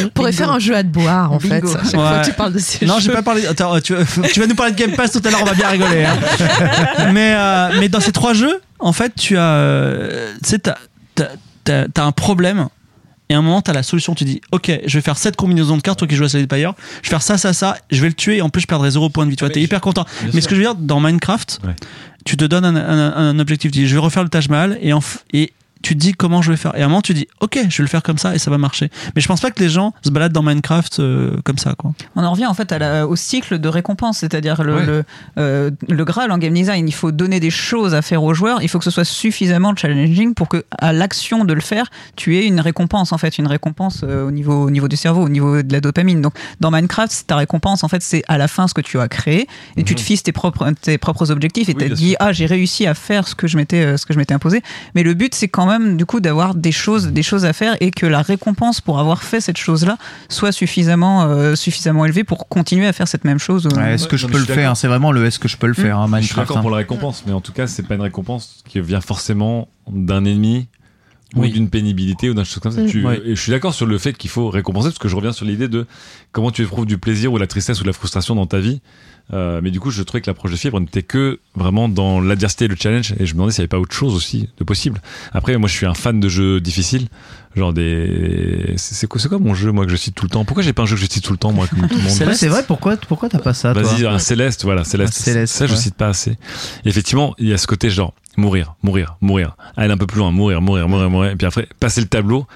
On pourrait faire un jeu à te boire, en Bingo. fait. À chaque fois Ouais. que tu parles de ces Non, j'ai pas parlé. Attends, tu, tu vas nous parler de Game Pass tout à l'heure, on va bien rigoler. hein. [laughs] mais, euh, mais dans ces trois jeux, en fait, tu as. euh, Tu sais, t'as, t'as- t'as- t'as un problème. Et à un moment, t'as la solution. Tu dis, OK, je vais faire cette combinaison de cartes, toi qui joues à Slay the Spire. Je vais faire ça, ça, ça. Je vais le tuer et en plus, je perdrai zéro point de vie. Tu vois, t'es hyper content. Bien Mais sûr. ce que je veux dire, dans Minecraft, Ouais. tu te donnes un, un- un objectif. Tu dis, je vais refaire le Taj Mahal et, en et tu te dis comment je vais faire. Et à un moment, tu dis, ok, je vais le faire comme ça et ça va marcher. Mais je pense pas que les gens se baladent dans Minecraft euh, comme ça, quoi. On en revient en fait à la- au cycle de récompense, c'est-à-dire le, Ouais. le, euh, le Graal en game design. Il faut donner des choses à faire aux joueurs. Il faut que ce soit suffisamment challenging pour que à l'action de le faire, tu aies une récompense en fait, une récompense euh, au niveau au niveau du cerveau, au niveau de la dopamine. Donc dans Minecraft, ta récompense en fait, c'est à la fin ce que tu as créé et tu te fixes tes propres tes propres objectifs et Mhm. Oui, tu bien dit ah j'ai réussi à faire ce que je m'étais ce que je m'étais imposé. Mais le but c'est quand même du coup d'avoir des choses des choses à faire et que la récompense pour avoir fait cette chose là soit suffisamment euh, suffisamment élevée pour continuer à faire cette même chose. euh. Ouais, est-ce que Ouais, je peux le faire? C'est vraiment le est-ce que je peux le faire, hein, Je suis Minecraft. d'accord hein. pour la récompense, mais en tout cas, c'est pas une récompense qui vient forcément d'un ennemi ou Oui. d'une pénibilité ou d'un chose comme ça. Tu- Ouais. Et je suis d'accord sur le fait qu'il faut récompenser, parce que je reviens sur l'idée de comment tu éprouves du plaisir ou de la tristesse ou de la frustration dans ta vie. Euh, mais du coup, je trouvais que l'approche de fibre n'était que vraiment dans l'adversité et le challenge, et je me demandais s'il n'y avait pas autre chose aussi de possible. Après, moi, je suis un fan de jeux difficiles, genre des. C'est quoi, mon jeu, moi, que je cite tout le temps? Pourquoi j'ai pas un jeu que je cite tout le temps, moi, comme tout le monde c'est vrai, pourquoi, pourquoi t'as pas ça Vas-y, un Céleste, voilà, Céleste. Céleste, ça, je ouais. cite pas assez. Et effectivement, il y a ce côté genre mourir, mourir, mourir, aller un peu plus loin, mourir, mourir, mourir, mourir, et puis après passer le tableau.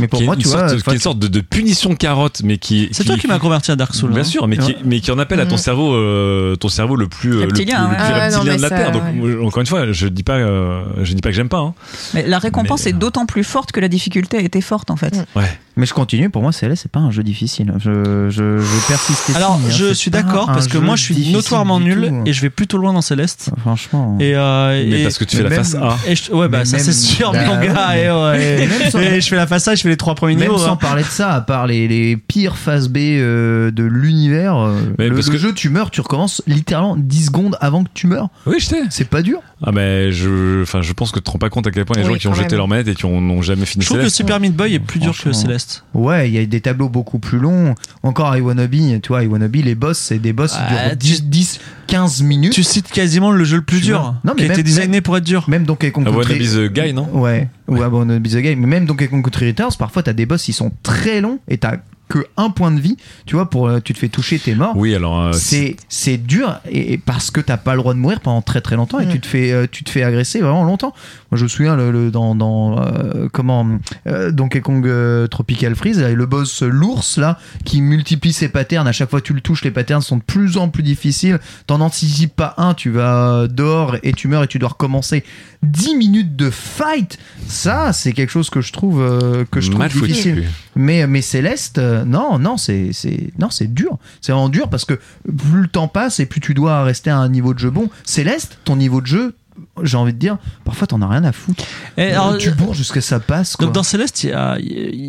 Mais pour qui est moi, une tu sorte, vois, qui est une sorte de, de punition carotte, mais qui. C'est toi qui m'as converti à Dark Souls. Bien hein. sûr, mais qui, mais qui en appelle à ton Mhm. cerveau, euh, ton cerveau le plus, euh, le plus, Reptilien, le plus Ah, non, reptilien mais de la ça, terre. Donc, ouais. moi, encore une fois, je dis pas, euh, je dis pas que j'aime pas. Hein. Mais la récompense Mais- est d'autant plus forte que la difficulté a été forte en fait. Mm. Ouais. Mais je continue, pour moi, Céleste, c'est pas un jeu difficile. Je, je, je persiste. ici, Alors, hein, je suis d'accord parce que moi, je suis notoirement nul tout. et je vais plutôt loin dans Céleste. Franchement. Et, euh, Mais et- parce que tu fais la face A. ouais, bah ça c'est sûr, bah mon gars. et je fais la face A, fais les trois premiers Même niveaux. sans hein. parler de ça, à part les, les pires phases B euh, de l'univers, euh, Mais le, parce le que- jeu, tu meurs, tu recommences littéralement 10 secondes avant que tu meurs. Oui, je sais. C'est pas dur. Ah, mais je, enfin, je pense que tu te rends pas compte à quel point il y a des Oui, gens qui ont jeté leur manette et qui ont- n'ont jamais fini Je trouve que. Super Meat Boy est plus dur que. Céleste. Ouais, il y a des tableaux beaucoup plus longs. Encore à Iwanobi, tu vois, Iwanobi, les boss, c'est des boss qui Ah, durent 10, 10, 15 minutes. Tu cites quasiment le jeu le plus Tu dur, vois. Non, mais qui a été même- designé pour être dur. Même Donkey Kong I wanna Country. be the guy, non? Ouais, ou Iwanobi the Game. Mais même Donkey Kong Country Returns, parfois t'as des boss, ils sont très longs et t'as que un point de vie. Tu vois, pour euh, tu te fais toucher, t'es mort. Oui, alors. euh, c'est c'est dur et, et parce que t'as pas le droit de mourir pendant très très longtemps et tu te fais euh, tu te fais agresser vraiment longtemps moi je me souviens le, le- dans, dans euh, comment euh, Donkey Kong euh, Tropical Freeze là, le boss l'ours là qui multiplie ses patterns à chaque fois que tu le touches les patterns sont de plus en plus difficiles t'en anticipes pas un tu vas dehors et tu meurs et tu dois recommencer 10 minutes de fight ça c'est quelque chose que je trouve euh, que je trouve mal foutu. Mais, mais Céleste, euh, non, non, c'est, c'est, non, c'est dur. C'est vraiment dur parce que plus le temps passe et plus tu dois rester à un niveau de jeu bon. Céleste, ton niveau de jeu, j'ai envie de dire, parfois t'en as rien à foutre. Et alors, tu bourres jusqu'à ça passe. Quoi. Donc dans Céleste,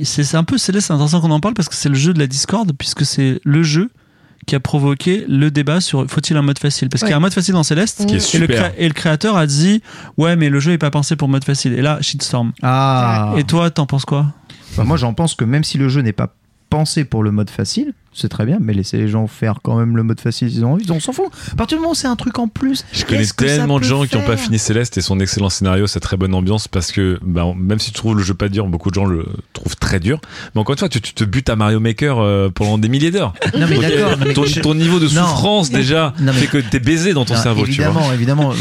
c'est un peu Céleste, c'est intéressant qu'on en parle parce que c'est le jeu de la Discord, puisque c'est le jeu qui a provoqué le débat sur faut-il un mode facile? Parce qu'il y a un mode facile dans Céleste, Ce qui est et le, super. cré- et le créateur a dit ouais mais le jeu est pas pensé pour mode facile. Et là, shitstorm. Ah. Et toi, t'en penses quoi? Moi, j'en pense que même si le jeu n'est pas pensé pour le mode facile, c'est très bien, mais laissez les gens faire quand même le mode facile s'ils ont envie, on s'en fout. À partir du moment où c'est un truc en plus, Je connais tellement de gens qui n'ont pas fini Céleste et son excellent scénario, sa très bonne ambiance, parce que bah, même si tu trouves le jeu pas dur, beaucoup de gens le trouvent très dur. Mais encore une fois, tu, tu te butes à Mario Maker euh, pendant des milliers d'heures. Non, mais d'accord, ton, niveau de Non. souffrance déjà Non, mais- fait que t'es baisé dans ton Non, cerveau, tu vois. évidemment, évidemment,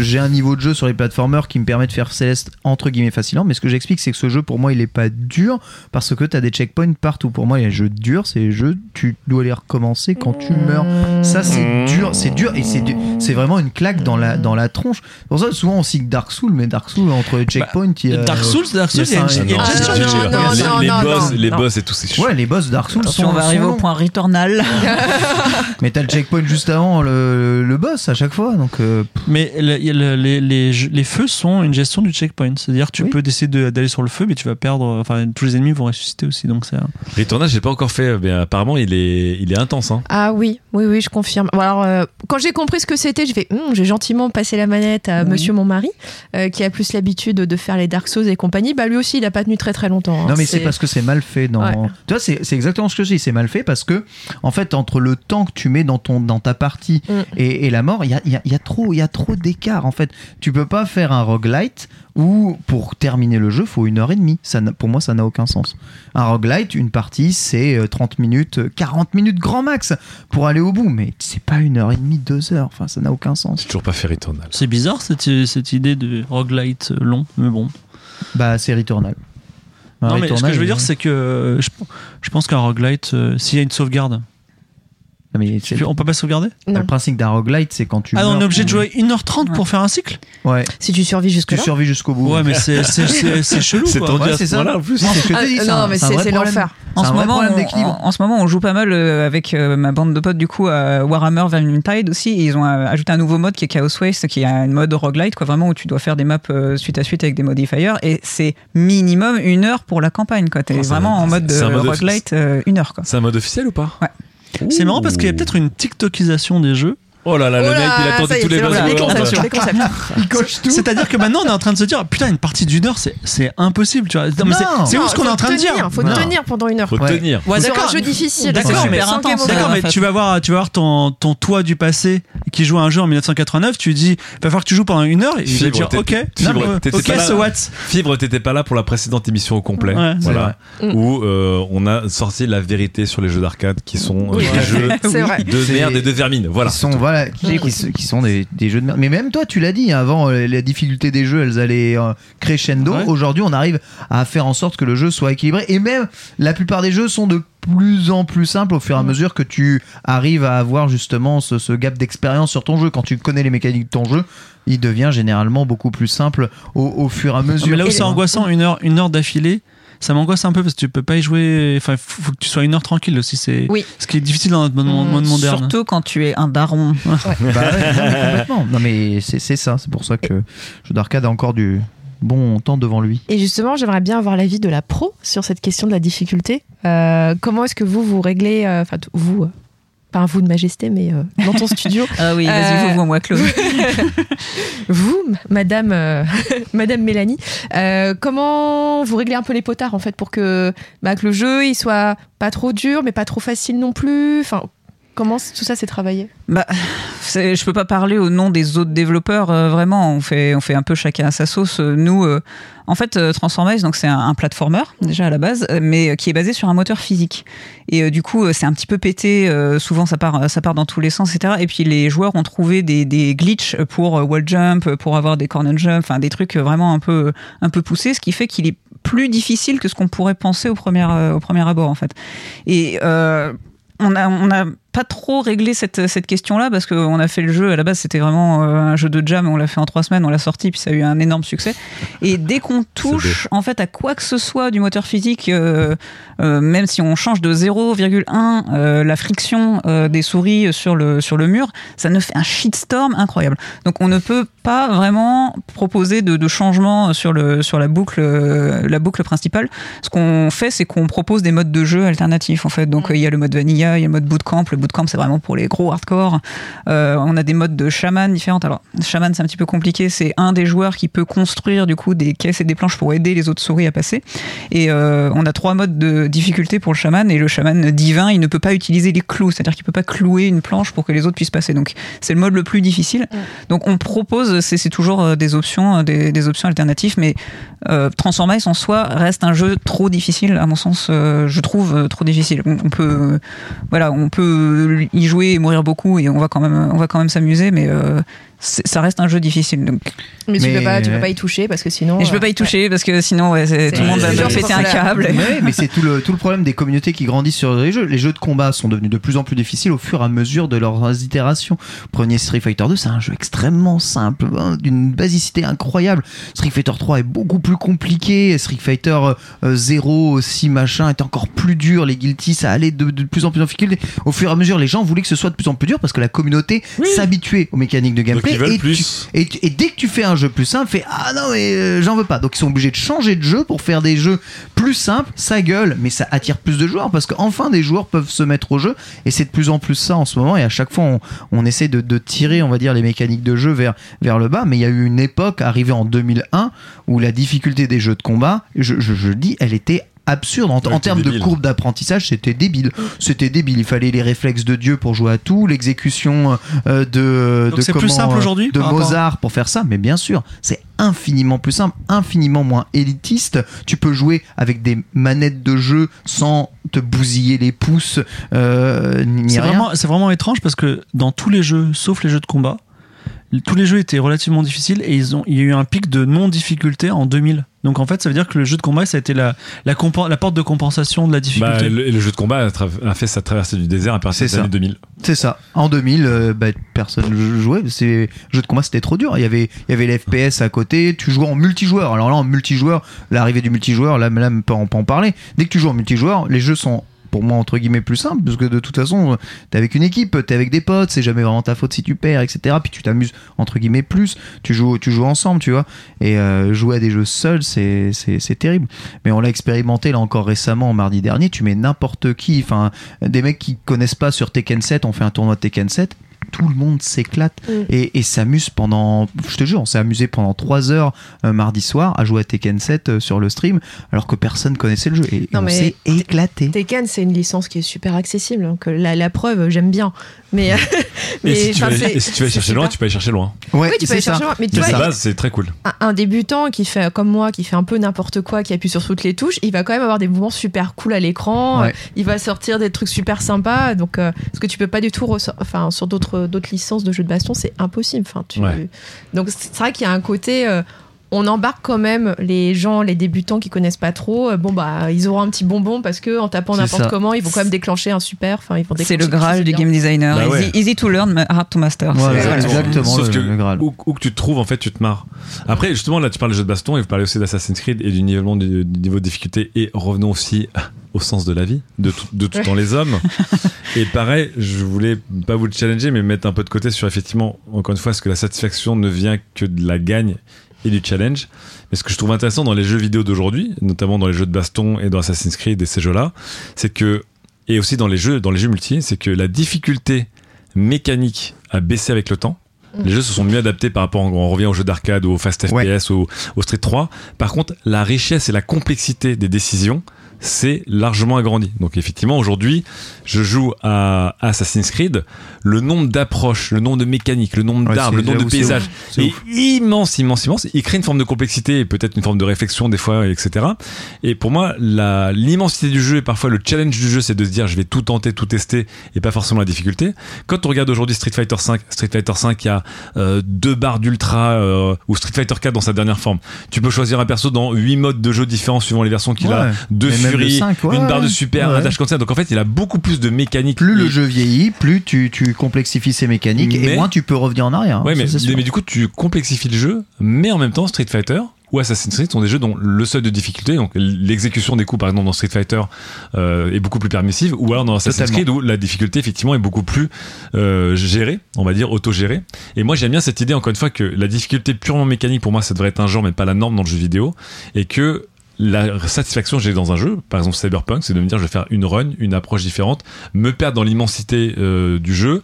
j'ai un niveau de jeu sur les plateformers qui me permet de faire Céleste entre guillemets facilement, mais ce que j'explique, c'est que ce jeu pour moi il est pas dur parce que tu as des checkpoints partout. Pour moi, les jeux durs, c'est les jeux, tu dois les recommencer quand tu meurs. Ça, c'est Mmh. dur, c'est dur et c'est du- c'est vraiment une claque dans la, dans la tronche. Pour ça, souvent on cite Dark Souls, mais Dark Souls entre les checkpoints, il y a. Dark Souls, Dark Souls, il y a une, gestion les, boss, les boss et tout, c'est chaud. Ouais, les boss Dark Souls on va arriver au point Returnal. [laughs] Mais t'as le checkpoint juste avant le, le boss à chaque fois, donc. euh, Mais les, les, jeux- les feux sont une gestion du checkpoint. C'est-à-dire que tu Oui. peux décider de- d'aller sur le feu, mais tu vas perdre. Enfin, tous les ennemis vont ressusciter aussi. Donc c'est un- Returnal, j'ai pas encore fait, mais apparemment il est, il est intense. Hein. Ah oui, oui, oui, je confirme. Bon, alors, euh, quand j'ai compris ce que c'était, j'ai fait, Hum, j'ai gentiment passé la manette à Monsieur mon mari, euh, qui a plus l'habitude de faire les Dark Souls et compagnie. Bah lui aussi, il a pas tenu très très longtemps. hein. Non mais c'est parce que c'est mal fait dans. Ouais. Tu vois, c'est exactement ce que je dis. C'est mal fait parce que en fait entre le temps que tu mets dans ton dans ta partie Mm. et, et la mort, il y a, il y a- il y a trop il y a trop d'écart. En fait, tu peux pas faire un roguelite où pour terminer le jeu, faut une heure et demie. Ça, n'a- pour moi, ça n'a aucun sens. Un roguelite, une partie, c'est euh, 30 minutes, euh, 40 minutes grand max pour aller au bout. Mais c'est pas une heure et demie, deux heures. Enfin, ça n'a aucun sens. J'ai toujours pas fait Returnal. C'est bizarre cette, cette idée de roguelite long, mais bon. Bah, c'est Returnal. Un non, mais ce que je veux euh, dire, c'est que euh, je, je pense qu'un roguelite, euh, s'il y a une sauvegarde, mais tu- on peut pas sauvegarder? Non. le principe d'un roguelite, c'est quand tu. Ah non, on meurs, est obligé de tu- jouer 1h30 pour faire un cycle? Ouais. Si tu survis Tu jusque-là. survis jusqu'au bout. Ouais, mais c'est- c'est c'est- c'est [laughs] chelou C'est tendu Ouais, à ce ça. point-là en plus. C'est ce que Ah, dis, non, mais c'est- l'enfer. En C'est ce, un vrai moment, problème on, en, en ce moment, on joue pas mal euh, avec euh, ma bande de potes du coup à Warhammer Vermintide aussi. Et ils ont euh, ajouté un nouveau mode qui est Chaos Waste, qui est un mode roguelite, quoi, vraiment où tu dois faire des maps euh, suite à suite avec des modifiers. Et c'est minimum une heure pour la campagne. Quoi. T'es vraiment en mode, euh, roguelite euh, une heure. Quoi. C'est un mode officiel ou pas? Ouais. C'est marrant parce qu'il y a peut-être une TikTokisation des jeux. Oh là là, le Oh là, mec il a ça tenté y est, tous les bases. Il coche tout. C'est-à-dire que maintenant on est en train de se dire putain une partie d'une heure c'est c'est impossible tu vois. C'est- Non. c'est où ce qu'on est en train de dire Faut Non. tenir pendant une heure. Faut Ouais. tenir. Ouais, Sur un d'accord. jeu difficile. D'accord, c'est mais-. D'accord, tu vas voir, tu vas voir ton, ton toi du passé qui joue à un jeu en 1989, tu lui dis, va falloir que tu joues pendant une heure, et il va dire, ok, ok, pas là. so what? Fibre, t'étais pas là pour la précédente émission au complet. Voilà. Mm. Où euh, on a sorti la vérité sur les jeux d'arcade qui sont euh, des [laughs] jeux de merde et de vermine. Voilà. Qui sont, voilà, qui, qui- qui sont des, des jeux de merde. Mais même toi, tu l'as dit, hein, avant, euh, la difficulté des jeux, elles allaient euh, crescendo. Ouais. Aujourd'hui, on arrive à faire en sorte que le jeu soit équilibré. Et même, la plupart des jeux sont de plus en plus simples au fur et à mesure que tu arrives à avoir justement ce, ce gap d'expérience sur ton jeu. Quand tu connais les mécaniques de ton jeu, il devient généralement beaucoup plus simple au, au fur et à mesure. Mais là où c'est angoissant, une heure, une heure d'affilée, ça m'angoisse un peu parce que tu peux pas y jouer. Enfin, faut, faut que tu sois une heure tranquille aussi. C'est Oui. ce qui est difficile dans notre monde, Mmh, monde moderne. Surtout quand tu es un daron. Bah ouais, non, mais complètement. Non mais c'est ça, c'est pour ça que le jeu d'arcade a encore du bon temps devant lui. Et justement, j'aimerais bien avoir l'avis de la pro sur cette question de la difficulté. Euh, comment est-ce que vous, vous réglez, euh, enfin, vous, pas un vous de majesté, mais euh, dans ton studio, [laughs] Ah oui, vas-y, Euh, vous, vous, moi, Claude. [laughs] vous, madame, euh, [laughs] madame Mélanie, euh, comment vous réglez un peu les potards, en fait, pour que, bah, que le jeu, il soit pas trop dur, mais pas trop facile non plus? Enfin, comment tout ça s'est travaillé? Bah, [sighs] je peux pas parler au nom des autres développeurs. euh, vraiment, on fait, on fait un peu chacun à sa sauce. Euh, Nous, euh, en fait, Transformice, donc c'est un, un platformer déjà à la base, mais qui est basé sur un moteur physique. Et du coup, c'est un petit peu pété. souvent, ça part, ça part dans tous les sens, etc. Et puis les joueurs ont trouvé des, des glitches pour wall jump, pour avoir des corner jump, des trucs vraiment un peu, un peu poussés, ce qui fait qu'il est plus difficile que ce qu'on pourrait penser au premier, au premier abord, en fait. Et on a pas trop réglé cette, cette question-là parce qu'on a fait le jeu à la base c'était vraiment euh, un jeu de jam on l'a fait en trois semaines on l'a sorti puis ça a eu un énorme succès. Et dès qu'on touche en fait à quoi que ce soit du moteur physique euh, euh, même si on change de 0,1 euh, la friction euh, des souris sur le sur le mur ça ne fait un shitstorm incroyable. Donc on ne peut pas vraiment proposer de, de changement sur le sur la boucle euh, la boucle principale. Ce qu'on fait c'est qu'on propose des modes de jeu alternatifs en fait. Donc euh, il y a le mode vanilla il y a le mode bootcamp le bootcamp c'est vraiment pour les gros hardcore. Euh, on a des modes de chaman différentes. Alors chaman c'est un petit peu compliqué. C'est un des joueurs qui peut construire du coup des caisses et des planches pour aider les autres souris à passer. Et euh, on a trois modes de difficulté pour le chaman. Et le chaman divin il ne peut pas utiliser les clous. C'est à dire qu'il peut pas clouer une planche pour que les autres puissent passer. Donc c'est le mode le plus difficile. Donc on propose c'est toujours euh, des options des, des options alternatives. Mais euh, Transformice en soi reste un jeu trop difficile à mon sens euh, je trouve euh, trop difficile. On, on peut euh, voilà on peut y jouer et mourir beaucoup et on va quand même on va quand même s'amuser mais euh, ça reste un jeu difficile donc Mais, tu peux pas, tu peux pas y toucher parce que sinon. et je peux euh, pas y toucher parce que sinon ouais, tout le monde va me péter un câble Ouais, mais [laughs] c'est tout le, tout le problème des communautés qui grandissent sur les jeux. Les jeux de combat sont devenus de plus en plus difficiles au fur et à mesure de leurs itérations. Prenez Street Fighter 2, c'est un jeu extrêmement simple, hein, d'une basicité incroyable. Street Fighter 3 est beaucoup plus compliqué. Street Fighter euh, 0 aussi, machin, est encore plus dur. Les guilty, ça allait de, de plus en plus en difficulté. Au fur et à mesure, les gens voulaient que ce soit de plus en plus dur parce que la communauté s'habituait aux mécaniques de Donc gameplay. Et tu- plus. et, tu- et dès que tu fais un jeu plus simple, fais ah non mais euh, j'en veux pas. Donc ils sont obligés de changer de jeu pour faire des jeux plus simples. Ça gueule, mais ça attire plus de joueurs parce qu'enfin des joueurs peuvent se mettre au jeu et c'est de plus en plus ça en ce moment. Et à chaque fois on, on essaie de, de tirer, on va dire, les mécaniques de jeu vers vers le bas. Mais il y a eu une époque arrivée en 2001 où la difficulté des jeux de combat, je, je, je dis, elle était absurde. En, Ouais, en c'était termes de courbe d'apprentissage c'était débile. C'était débile. Il fallait les réflexes de Dieu pour jouer à tout l'exécution euh, de Donc de c'est plus comment, simple euh, aujourd'hui de Mozart pour faire ça. Mais bien sûr c'est infiniment plus simple infiniment moins élitiste. Tu peux jouer avec des manettes de jeu sans te bousiller les pouces euh, ni C'est rien. vraiment, c'est vraiment étrange parce que dans tous les jeux, sauf les jeux de combat, tous les jeux étaient relativement difficiles et ils ont, il y a eu un pic de non-difficulté en 2000. Donc en fait, ça veut dire que le jeu de combat, ça a été la, la, porte de compensation de la Bah, difficulté. le, et le jeu de combat a, fait sa traversée du désert à partir C'est des années 2000. C'est ça. En 2000, euh, bah, personne jouait. C'est jeu de combat, c'était trop dur. Il y avait, il y avait les FPS à côté. Tu jouais en multijoueur. Alors là, en multijoueur, l'arrivée du multijoueur, là, là, on peut en parler. Dès que tu joues en multijoueur, les jeux sont pour moi entre guillemets plus simples parce que de toute façon t'es avec une équipe t'es avec des potes c'est jamais vraiment ta faute si tu perds etc puis tu t'amuses entre guillemets plus. Tu joues tu joues ensemble tu vois. Et euh, jouer à des jeux seuls c'est terrible. Mais on l'a expérimenté là encore récemment mardi dernier. Tu mets n'importe qui enfin des mecs qui connaissent pas sur Tekken 7 on fait un tournoi de Tekken 7 tout le monde s'éclate Mm. et, et s'amuse pendant je te jure on s'est amusé pendant 3 heures euh, mardi soir à jouer à Tekken 7 euh, sur le stream alors que personne connaissait le jeu et, et Non, on mais s'est éclaté Tekken, c'est une licence qui est super accessible. Donc euh, la, la preuve, j'aime bien. Mais, [laughs] mais Et si, tu vas, si tu vas c'est chercher loin, tu peux aller chercher loin. ouais Oui, tu peux aller chercher loin. Mais tu Mais vois, la il- base, c'est très cool. un, un débutant qui fait comme moi, qui fait un peu n'importe quoi, qui appuie sur toutes les touches, il va quand même avoir des mouvements super cool à l'écran. Ouais. Euh, Il va sortir des trucs super sympas. Donc, euh, ce que tu peux pas du tout, enfin, sur d'autres d'autres licences de jeux de baston, c'est impossible. Enfin, tu... Ouais. Donc, c'est vrai qu'il y a un côté. On embarque quand même les gens, les débutants qui connaissent pas trop. euh, Bon bah, ils auront un petit bonbon parce que en tapant n'importe comment, ils vont quand même déclencher un super. Enfin, ils vont C'est le graal du game designer. Bah ouais. easy, easy to learn, hard to master. Exactement Sauf le- que le Graal. Où, où que tu te trouves, en fait, tu te marres. Après, justement, là, tu parles de jeux de baston et vous parlez aussi d'Assassin's Creed et du nivellement du, du niveau de difficulté. Et revenons aussi [laughs] au sens de la vie, de tout, de tout dans les hommes. [laughs] et pareil, je voulais pas vous le challenger, mais mettre un peu de côté sur effectivement, encore une fois, est-ce que la satisfaction ne vient que de la gagne et du challenge. Mais ce que je trouve intéressant dans les jeux vidéo d'aujourd'hui, notamment dans les jeux de baston et dans Assassin's Creed et ces jeux-là, c'est que, et aussi dans les jeux, dans les jeux multi, c'est que la difficulté mécanique a baissé avec le temps. Les jeux se sont mieux adaptés par rapport, on revient aux jeux d'arcade ou au Fast FPS Ouais. ou au Street 3. Par contre, la richesse et la complexité des décisions, c'est largement agrandi. Donc effectivement, aujourd'hui, je joue à Assassin's Creed, le nombre d'approches, le nombre de mécaniques, le nombre Ouais, d'arbres, le nombre de paysages ouf. Est immense, immense, immense. Il crée une forme de complexité et peut-être une forme de réflexion des fois, etc. Et pour moi, la- l'immensité du jeu et parfois le challenge du jeu, c'est de se dire je vais tout tenter, tout tester et pas forcément la difficulté. Quand on regarde aujourd'hui Street Fighter 5, Street Fighter 5, il y a euh, deux barres d'ultra euh, ou Street Fighter 4 dans sa dernière forme. Tu peux choisir un perso dans huit modes de jeu différents suivant les versions qu'il a. Deux Et même le furies, 5, ouais, une barre de super, Ouais. un dash comme ça. Donc en fait, il a beaucoup plus de mécaniques. Plus le jeu vieillit, plus tu, tu complexifies ses mécaniques Mais- et moins tu peux revenir en arrière. hein, Ouais, mais, du coup, tu complexifies le jeu, mais en même temps, Street Fighter ou Assassin's Creed sont des jeux dont le seuil de difficulté, donc l'exécution des coups par exemple dans Street Fighter euh, est beaucoup plus permissive, ou alors dans Assassin's Totalement. Creed où la difficulté effectivement est beaucoup plus euh, gérée, on va dire autogérée. Et moi j'aime bien cette idée encore une fois que la difficulté purement mécanique pour moi ça devrait être un genre mais pas la norme dans le jeu vidéo, et que la satisfaction que j'ai dans un jeu, par exemple Cyberpunk, c'est de me dire je vais faire une run, une approche différente, me perdre dans l'immensité euh, du jeu,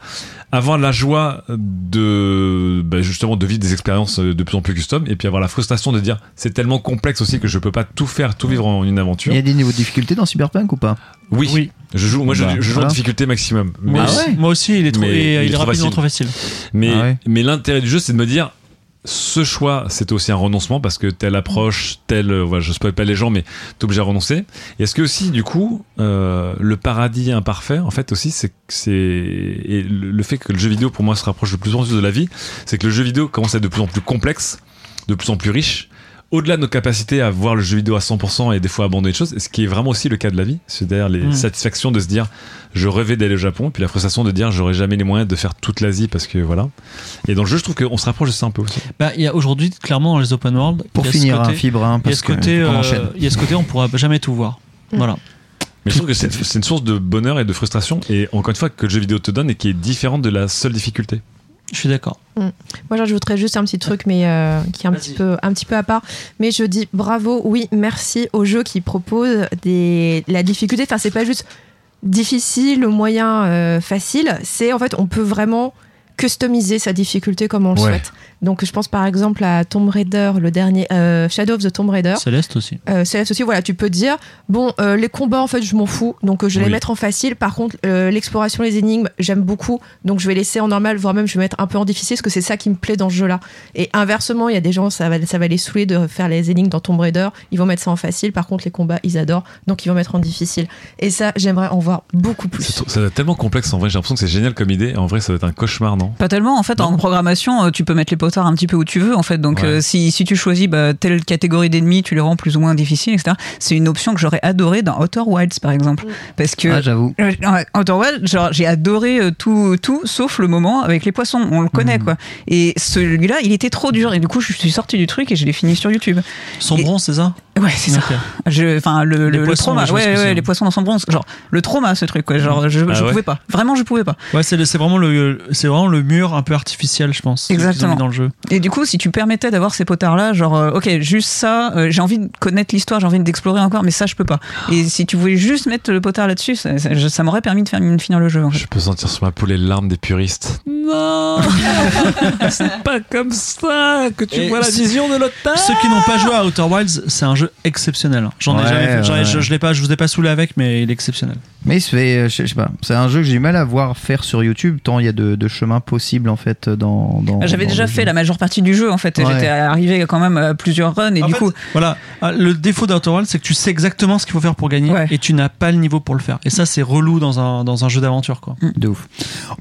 avoir la joie de bah, justement de vivre des expériences euh, de plus en plus custom, et puis avoir la frustration de dire c'est tellement complexe aussi que je peux pas tout faire, tout vivre en une aventure. Il y a des niveaux de difficulté dans Cyberpunk ou pas? Oui, Oui. je joue, moi je, Bah, je joue voilà. en difficulté maximum. Mais, Ah aussi, ouais? Moi aussi, il est, trop, Mais il est il est trop rapidement facile. trop facile. mais, Ah ouais. mais l'intérêt du jeu c'est de me dire ce choix, c'est aussi un renoncement parce que telle approche, telle, euh, voilà, je spoil pas les gens, mais t'es obligé à renoncer. Et est-ce que aussi, du coup, euh, le paradis imparfait, en fait aussi, c'est, c'est, et le, le fait que le jeu vidéo pour moi se rapproche de plus en plus de la vie, c'est que le jeu vidéo commence à être de plus en plus complexe, de plus en plus riche. Au-delà de nos capacités à voir le jeu vidéo à 100% et des fois abandonner des choses, ce qui est vraiment aussi le cas de la vie, c'est-à-dire les Mm. satisfactions de se dire je rêvais d'aller au Japon, puis la frustration de dire j'aurais jamais les moyens de faire toute l'Asie parce que voilà. Et dans le jeu, je trouve qu'on se rapproche de ça un peu aussi. Bah, il y a aujourd'hui, clairement, dans les open world, Pour finir, un fibre, hein, il y a parce ce côté, que on euh, enchaîne. il y a ce côté, on pourra jamais tout voir. Mm. Voilà. Mais je trouve que c'est une source de bonheur et de frustration, et encore une fois, que le jeu vidéo te donne et qui est différente de la seule difficulté. Je suis d'accord. Moi, j'ajouterais juste un petit truc, mais euh, qui est un petit, peu, un petit peu à part. Mais je dis bravo, oui, merci aux jeux qui proposent des, la difficulté. Enfin, c'est pas juste difficile, moyen, euh, facile. C'est en fait, on peut vraiment customiser sa difficulté comme on le Ouais. souhaite. Donc, je pense par exemple à Tomb Raider, le dernier euh, Shadow of the Tomb Raider. Céleste aussi. Euh, Céleste aussi, voilà, tu peux dire, bon, euh, les combats, en fait, je m'en fous, donc euh, je vais Oui. les mettre en facile. Par contre, euh, l'exploration, les énigmes, j'aime beaucoup, donc je vais laisser en normal, voire même je vais mettre un peu en difficile, parce que c'est ça qui me plaît dans ce jeu-là. Et inversement, il y a des gens, ça va, ça va les saouler de faire les énigmes dans Tomb Raider, ils vont mettre ça en facile, par contre, les combats, ils adorent, donc ils vont mettre en difficile. Et ça, j'aimerais en voir beaucoup plus. Ça, ça doit être tellement complexe en vrai, j'ai l'impression que c'est génial comme idée, et en vrai, ça doit être un cauchemar, non? Pas tellement, en fait, en programmation, tu peux mettre les potards un petit peu où tu veux, en fait. Donc, Ouais. euh, si, si tu choisis bah, telle catégorie d'ennemis, tu les rends plus ou moins difficiles, etc. C'est une option que j'aurais adoré dans Outer Wilds, par exemple. Parce que. Ah, j'avoue. Euh, Outer Wilds, genre, j'ai adoré euh, tout, tout, sauf le moment avec les poissons. On le connaît, Mhm. quoi. Et celui-là, il était trop dur. Et du coup, je suis sorti du truc et je l'ai fini sur YouTube. Son Et- bronze, c'est ça? Ouais, c'est ça. Je- Enfin, le, le, trauma. ouais, Ouais, les poissons dans son bronze. Genre, le trauma, ce truc, quoi. Genre, je, Ah je ouais pouvais pas. Vraiment, je pouvais pas. Ouais, c'est vraiment, le, c'est vraiment le mur un peu artificiel, je pense. Exactement. dans le jeu. Et du coup, si tu permettais d'avoir ces potards-là, genre, euh, ok, juste ça, euh, j'ai envie de connaître l'histoire, j'ai envie d'explorer encore, mais ça, je peux pas. Et si tu voulais juste mettre le potard là-dessus, ça, ça- je- ça m'aurait permis de, faire, de finir le jeu. En fait. Je peux sentir sur ma peau les larmes des puristes. Non [laughs] C'est pas comme ça que tu Et vois la vision de l'otage Ceux qui n'ont pas joué à Outer Wilds, c'est un jeu exceptionnel. J'en ai Ouais, jamais fait. j'en ai- ouais. je, je l'ai pas, je vous ai pas saoulé avec, mais il est exceptionnel. Mais il se fait, euh, je sais- je sais pas, c'est un jeu que j'ai du mal à voir faire sur YouTube, tant il y a de, de chemins possibles en fait dans. dans J'avais dans déjà le fait jeu. la majeure partie du jeu, en fait. Ouais. J'étais arrivé quand même à plusieurs runs, et En du fait, coup, Voilà, Ah, le défaut d'Outer Wilds, c'est que tu sais exactement ce qu'il faut faire pour gagner Ouais. et tu n'as pas le niveau pour le faire. Et ça, c'est relou dans un, dans un jeu d'aventure, quoi. De ouf.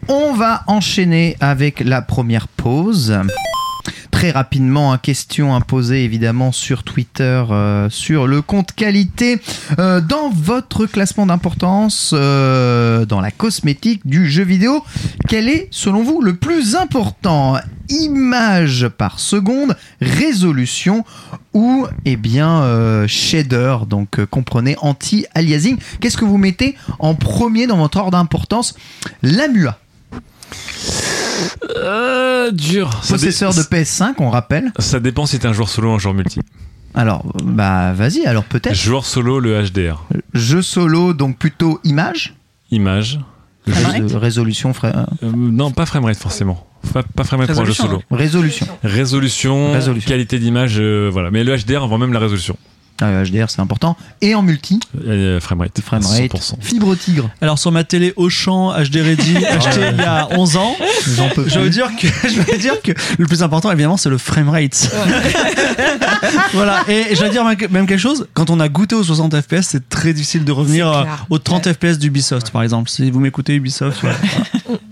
On va enchaîner avec la première pause. Très rapidement, hein, question imposée évidemment sur Twitter, euh, sur le compte qualité. Euh, dans votre classement d'importance, euh, dans la cosmétique du jeu vidéo, quel est selon vous le plus important? Image par seconde, résolution ou eh bien shader, donc comprenez anti-aliasing. Qu'est-ce que vous mettez en premier dans votre ordre d'importance? La MUA. Euh, dur. Possesseur de PS5, on rappelle. Ça dépend si t'es un joueur solo ou un joueur multi. Alors, bah vas-y, alors peut-être. Joueur solo, le HDR. Jeu solo, donc plutôt image. Image. Résolution, fra- Euh, non, pas framerate forcément. Pas, pas framerate pour un jeu solo. résolution. Résolution, Résolution. qualité d'image, euh, voilà. Mais le HDR avant même la résolution. Ah, HDR, c'est important. Et en multi, Euh, framerate. framerate, 100%. fibre tigre. Alors sur ma télé Auchan HD Ready [laughs] acheté il y a 11 ans, je veux dire que [laughs] je veux dire que le plus important évidemment c'est le framerate. [laughs] voilà et je veux dire même- quelque chose quand on a goûté aux 60 FPS c'est très difficile de revenir euh, aux 30 FPS d'Ubisoft par exemple. Si vous m'écoutez Ubisoft, voilà.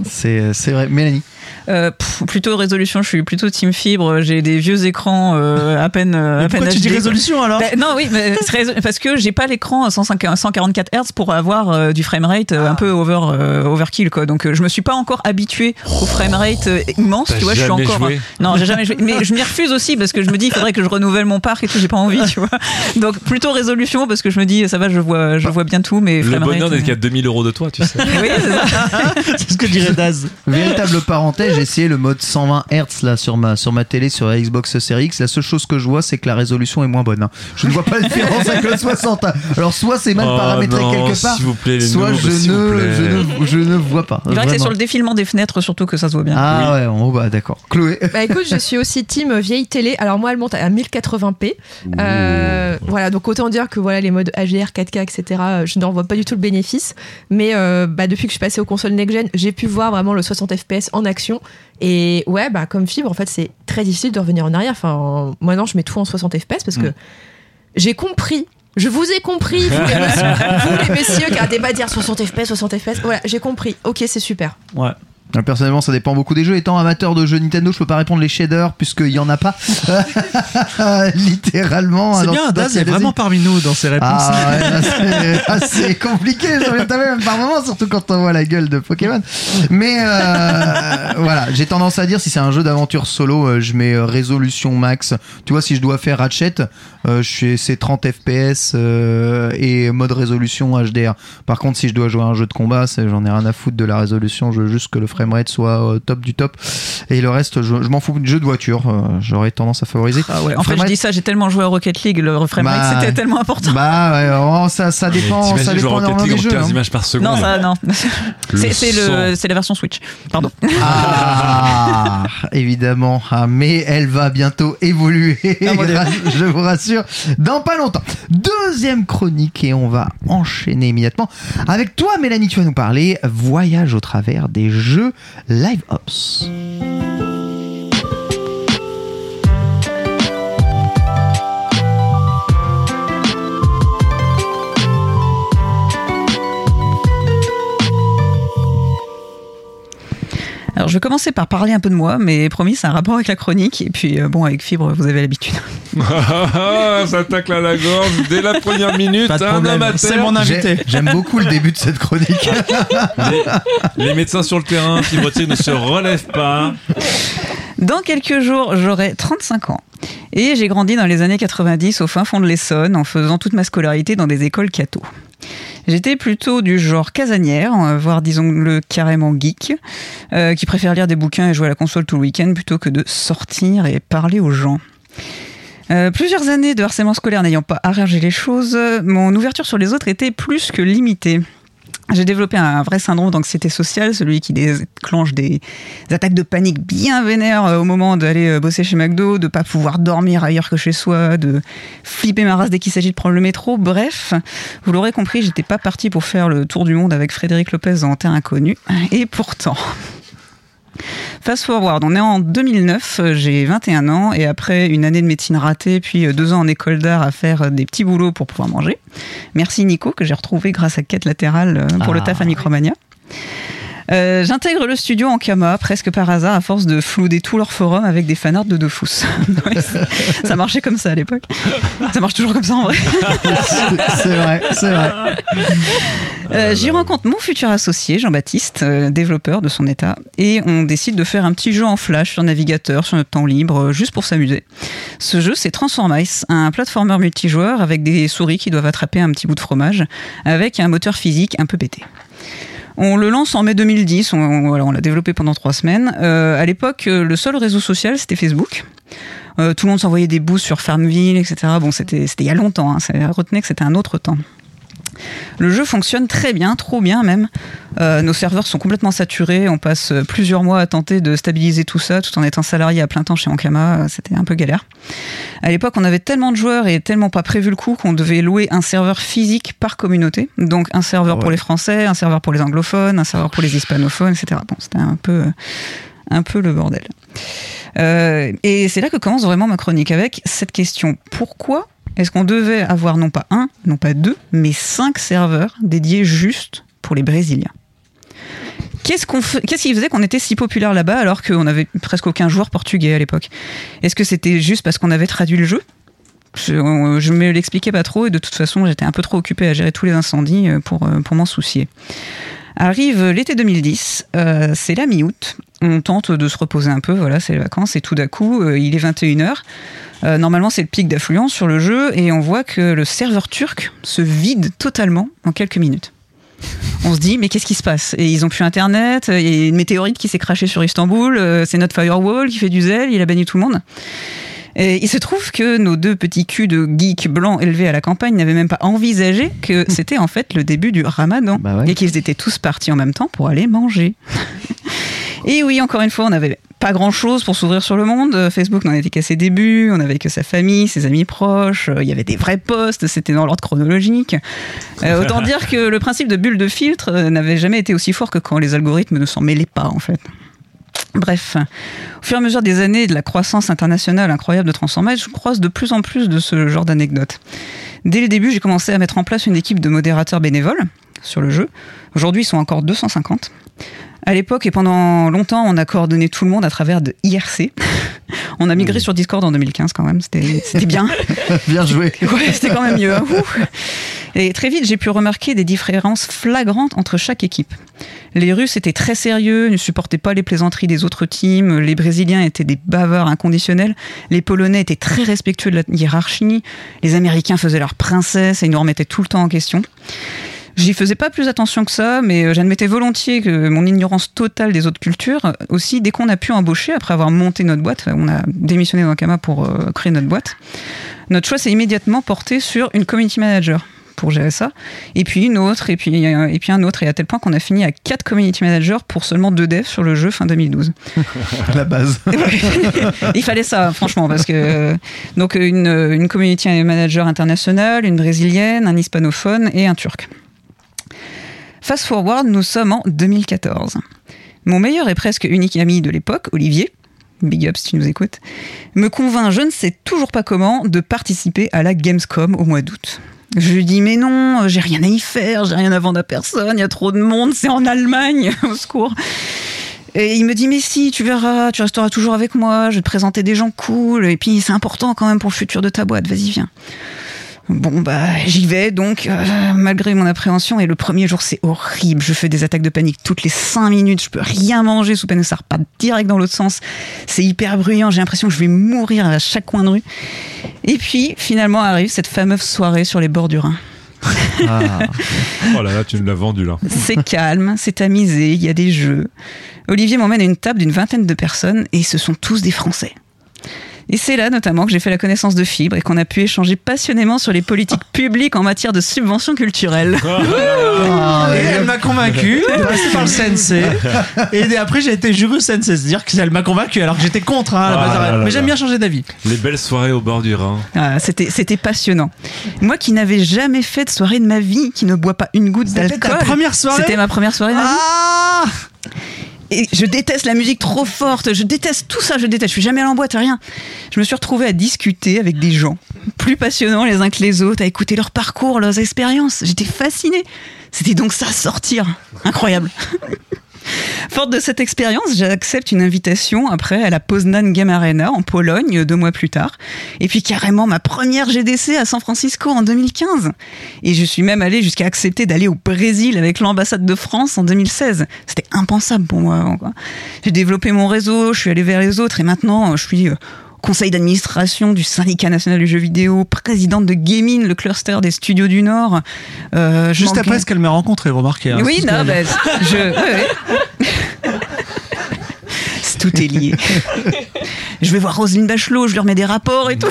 C'est c'est vrai. Mélanie. Euh, pff, plutôt résolution, je suis plutôt team fibre. J'ai des vieux écrans euh, à peine. euh, Mais à peine pourquoi tu dis résolution alors Bah, non, oui, mais parce que j'ai pas l'écran à 105 144 Hz pour avoir euh, du framerate euh, un peu over, euh, overkill quoi. Donc je me suis pas encore habitué au framerate immense. Tu vois, je suis encore. joué Non, j'ai jamais joué. Mais je m'y refuse aussi parce que je me dis il faudrait que je renouvelle mon parc et tout. J'ai pas envie, tu vois. Donc plutôt résolution parce que je me dis ça va, je vois, je vois bien tout. Mais Le bonheur d'être euh, qu'à 2000 euros de toi, tu sais. Oui, c'est ça. [laughs] C'est ce que dirait Daz. Véritable parenthèse, j'ai essayé le mode 120 Hz là sur ma sur ma télé sur la Xbox Series X. La seule chose que je vois, c'est que la résolution est moins bonne. hein. Je ne vois pas la différence avec le 60. Alors soit c'est mal Oh paramétré non, quelque part, S'il vous plaît, les soit noobs, je s'il vous ne, plaît. je ne je ne vois pas. Il paraît que c'est Vraiment. sur le défilement des fenêtres surtout que ça se voit bien. Ah ouais, en haut, bah d'accord. Chloé. Bah écoute, je suis aussi team vieille télé. Alors moi, elle monte à 1080p. Euh, voilà, donc autant dire que voilà les modes HDR, 4K, etc. euh, Je n'en vois pas du tout le bénéfice. Mais euh, bah, depuis que je suis passée aux consoles next-gen, j'ai pu voir vraiment le 60 FPS en action. Et ouais, bah comme fibre, en fait, c'est très difficile de revenir en arrière. Enfin, moi non, je mets tout en 60 FPS parce que j'ai compris. Je vous ai compris, [laughs] vous les messieurs, vous, les messieurs qui arrêtez pas de dire 60 FPS, 60 FPS. Voilà, j'ai compris. Ok, c'est super. Ouais. Personnellement, ça dépend beaucoup des jeux. Étant amateur de jeux Nintendo, je peux pas répondre les shaders puisqu'il y en a pas. [laughs] Littéralement. C'est bien, Daz est vraiment parmi nous dans ses réponses. Ah ouais, là, c'est- [laughs] ah, c'est compliqué, j'en même par moment, surtout quand on voit la gueule de Pokémon. Mais euh, voilà, j'ai tendance à dire si c'est un jeu d'aventure solo, euh, je mets euh, résolution max. Tu vois, si je dois faire Ratchet, euh, je suis c'est 30 FPS euh, et mode résolution HDR. Par contre, si je dois jouer à un jeu de combat, j'en ai rien à foutre de la résolution. Je veux juste que le framerate soit euh, top du top. Et le reste, je, je m'en fous. Jeu de voiture, euh, j'aurais tendance à favoriser. Ah ouais. En fait, je dis ça, j'ai tellement joué à Rocket League, le framerate Bah, c'était tellement important. Bah ouais, oh, ça, ça dépend, ça dépend Rocket League en jeux. 15 hein. images par seconde. Non, ça, non. [laughs] C'est la version Switch. Pardon. Ah, [laughs] évidemment. Ah, mais elle va bientôt évoluer. [laughs] Je vous rassure, dans pas longtemps. Deuxième chronique et on va enchaîner immédiatement avec toi, Mélanie. Tu vas nous parler voyage au travers des jeux Live Alors, je vais commencer par parler un peu de moi, mais promis, c'est un rapport avec la chronique. Et puis, euh, bon, avec Fibre, vous avez l'habitude. Ah, [laughs] ça tacle à la gorge dès la première minute. Pas de un problème, amateur. c'est mon invité. J'ai- J'aime beaucoup le début de cette chronique. [laughs] Les, les médecins sur le terrain, qui ne se relèvent pas. Dans quelques jours, j'aurai 35 ans. Et j'ai grandi dans les années 90 au fin fond de l'Essonne en faisant toute ma scolarité dans des écoles catho. J'étais plutôt du genre casanière, euh, voire disons-le carrément geek, euh, qui préfère lire des bouquins et jouer à la console tout le week-end plutôt que de sortir et parler aux gens. Euh, plusieurs années de harcèlement scolaire n'ayant pas arrangé les choses, mon ouverture sur les autres était plus que limitée. J'ai développé un vrai syndrome d'anxiété sociale, celui qui déclenche des attaques de panique bien vénères euh, au moment d'aller euh, bosser chez McDo, de pas pouvoir dormir ailleurs que chez soi, de flipper ma race dès qu'il s'agit de prendre le métro. Bref, vous l'aurez compris, j'étais pas partie pour faire le tour du monde avec Frédéric Lopez en terre inconnue. Et pourtant. Fast forward, on est en 2009, euh, j'ai 21 ans et après une année de médecine ratée, puis euh, deux ans en école d'art à faire euh, des petits boulots pour pouvoir manger. Merci Nico que j'ai retrouvé grâce à Quête latérale pour le Ah. taf à Micromania. Euh, J'intègre le studio en Kama presque par hasard à force de flouder tous leurs forums avec des fanarts de Dofus. [laughs] Ouais, ça- marchait comme ça à l'époque. Ça marche toujours comme ça en vrai. C'est vrai, c'est vrai. Euh, J'y rencontre mon futur associé, Jean-Baptiste, euh, développeur de son état, et on décide de faire un petit jeu en flash sur navigateur, sur notre temps libre, juste pour s'amuser. Ce jeu, c'est Transform Ice, un platformer multijoueur avec des souris qui doivent attraper un petit bout de fromage, avec un moteur physique un peu pété. On le lance en mai 2010, on, l'a développé pendant trois semaines. Euh, à l'époque, euh, le seul réseau social, c'était Facebook. Euh, tout le monde s'envoyait des boosts sur Farmville, etc. Bon, c'était il y a longtemps, hein, ça retenait que c'était un autre temps. Le jeu fonctionne très bien, trop bien même. Euh, nos serveurs sont complètement saturés. On passe plusieurs mois à tenter de stabiliser tout ça, tout en étant salarié à plein temps chez Ankama. Euh, C'était un peu galère. À l'époque, on avait tellement de joueurs et tellement pas prévu le coup qu'on devait louer un serveur physique par communauté. Donc un serveur pour Ouais. les Français, un serveur pour les anglophones, un serveur pour les hispanophones, etc. Bon, c'était un peu, un peu le bordel. Euh, et c'est là que commence vraiment ma chronique avec cette question. Pourquoi est-ce qu'on devait avoir non pas un, non pas deux, mais cinq serveurs dédiés juste pour les Brésiliens? Qu'est-ce qu'on qu'est-ce qui faisait qu'on était si populaire là-bas alors qu'on avait presque aucun joueur portugais à l'époque? Est-ce que c'était juste parce qu'on avait traduit le jeu? Je, je me l'expliquais pas trop et de toute façon j'étais un peu trop occupé à gérer tous les incendies euh, pour, euh, pour m'en soucier. Arrive l'été 2010, euh, c'est la mi-août, on tente de se reposer un peu, voilà, c'est les vacances, et tout d'un coup, il est 21h. Euh, normalement, c'est le pic d'affluence sur le jeu, et on voit que le serveur turc se vide totalement en quelques minutes. On se dit, mais qu'est-ce qui se passe? Et ils ont plus internet, il y a une météorite qui s'est crachée sur Istanbul, euh, c'est notre firewall qui fait du zèle, il a banni tout le monde. Et il se trouve que nos deux petits culs de geeks blancs élevés à la campagne n'avaient même pas envisagé que [laughs] c'était en fait le début du ramadan Bah ouais. et qu'ils étaient tous partis en même temps pour aller manger. Et oui, encore une fois, on n'avait pas grand chose pour s'ouvrir sur le monde. Euh, Facebook n'en était qu'à ses débuts, on n'avait que sa famille, ses amis proches, euh, il y avait des vrais posts, c'était dans l'ordre chronologique. Euh, [laughs] autant dire que le principe de bulle de filtre n'avait jamais été aussi fort que quand les algorithmes ne s'en mêlaient pas en fait. Bref, au fur et à mesure des années et de la croissance internationale incroyable de Transformage, je croise de plus en plus de ce genre d'anecdotes. Dès le début, j'ai commencé à mettre en place une équipe de modérateurs bénévoles sur le jeu. Aujourd'hui, ils sont encore 250. À l'époque et pendant longtemps, on a coordonné tout le monde à travers de IRC. [laughs] On a migré sur Discord en 2015 quand même, c'était [laughs] bien. [laughs] Bien joué. Ouais, c'était quand même mieux. hein. Et très vite, j'ai pu remarquer des différences flagrantes entre chaque équipe. Les Russes étaient très sérieux, ne supportaient pas les plaisanteries des autres teams. Les Brésiliens étaient des bavards inconditionnels. Les Polonais étaient très respectueux de la hiérarchie. Les Américains faisaient leur princesse et nous remettaient tout le temps en question. J'y faisais pas plus attention que ça, mais euh, j'admettais volontiers que mon ignorance totale des autres cultures, euh, aussi dès qu'on a pu embaucher, après avoir monté notre boîte, on a démissionné d'Ankama pour euh, créer notre boîte, notre choix s'est immédiatement porté sur une community manager pour gérer ça, et puis une autre, et puis, euh, et puis un autre, et à tel point qu'on a fini à quatre community managers pour seulement deux devs sur le jeu fin 2012. [laughs] La base. [laughs] [laughs] Il fallait ça, franchement, parce que euh, donc une, une community manager internationale, une brésilienne, un hispanophone et un turc. Fast forward, nous sommes en 2014. Mon meilleur et presque unique ami de l'époque, Olivier, big up si tu nous écoutes, me convainc, je ne sais toujours pas comment, de participer à la Gamescom au mois d'août. Je lui dis mais non, j'ai rien à y faire, j'ai rien à vendre à personne, il y a trop de monde, c'est en Allemagne, [laughs] au secours. Et il me dit mais si, tu verras, tu resteras toujours avec moi, je vais te présenter des gens cool, et puis c'est important quand même pour le futur de ta boîte, vas-y viens. Bon bah j'y vais donc euh, malgré mon appréhension et le premier jour c'est horrible, je fais des attaques de panique toutes les 5 minutes, je peux rien manger sous peine que ça reparte direct dans l'autre sens. C'est hyper bruyant, j'ai l'impression que je vais mourir à chaque coin de rue. Et puis finalement arrive cette fameuse soirée sur les bords du Rhin. Ah. [laughs] Oh là là, tu nous l'as vendu là. C'est calme, c'est amusé, il y a des jeux. Olivier m'emmène à une table d'une vingtaine de personnes et ce sont tous des Français. Et c'est là notamment que j'ai fait la connaissance de Fibre et qu'on a pu échanger passionnément sur les politiques publiques en matière de subventions culturelles. Ah, Et elle m'a convaincu, [laughs] elle est passée par le CNC. [laughs] Et après, j'ai été juré au CNC. C'est-à-dire qu'elle m'a convaincu alors que j'étais contre. hein, à la Ah base. là là Mais j'aime bien changer d'avis. Les belles soirées au bord du Rhin. Ah, c'était, c'était passionnant. Moi qui n'avais jamais fait de soirée de ma vie, qui ne bois pas une goutte C'était d'alcool. ta première soirée C'était ma première soirée de ma vie. Ah Et je déteste la musique trop forte, je déteste tout ça, je déteste. Je suis jamais allée en boîte, rien. Je me suis retrouvée à discuter avec des gens plus passionnants les uns que les autres, à écouter leur parcours, leurs expériences. J'étais fascinée. C'était donc ça, sortir. Incroyable. Forte de cette expérience, j'accepte une invitation après à la Poznan Game Arena en Pologne deux mois plus tard. Et puis carrément ma première GDC à San Francisco en 2015. Et je suis même allée jusqu'à accepter d'aller au Brésil avec l'ambassade de France en 2016. C'était impensable pour moi avant. J'ai développé mon réseau, je suis allée vers les autres et maintenant je suis euh, conseil d'administration du syndicat national du jeu vidéo, présidente de Gaming, le cluster des studios du Nord. Euh, je Juste après ce qu'elle m'a rencontré, remarquez. hein, oui, non, bah, je. ouais, ouais. [laughs] C'est- Tout est lié. Je vais voir Roselyne Bachelot, je lui remets des rapports et tout.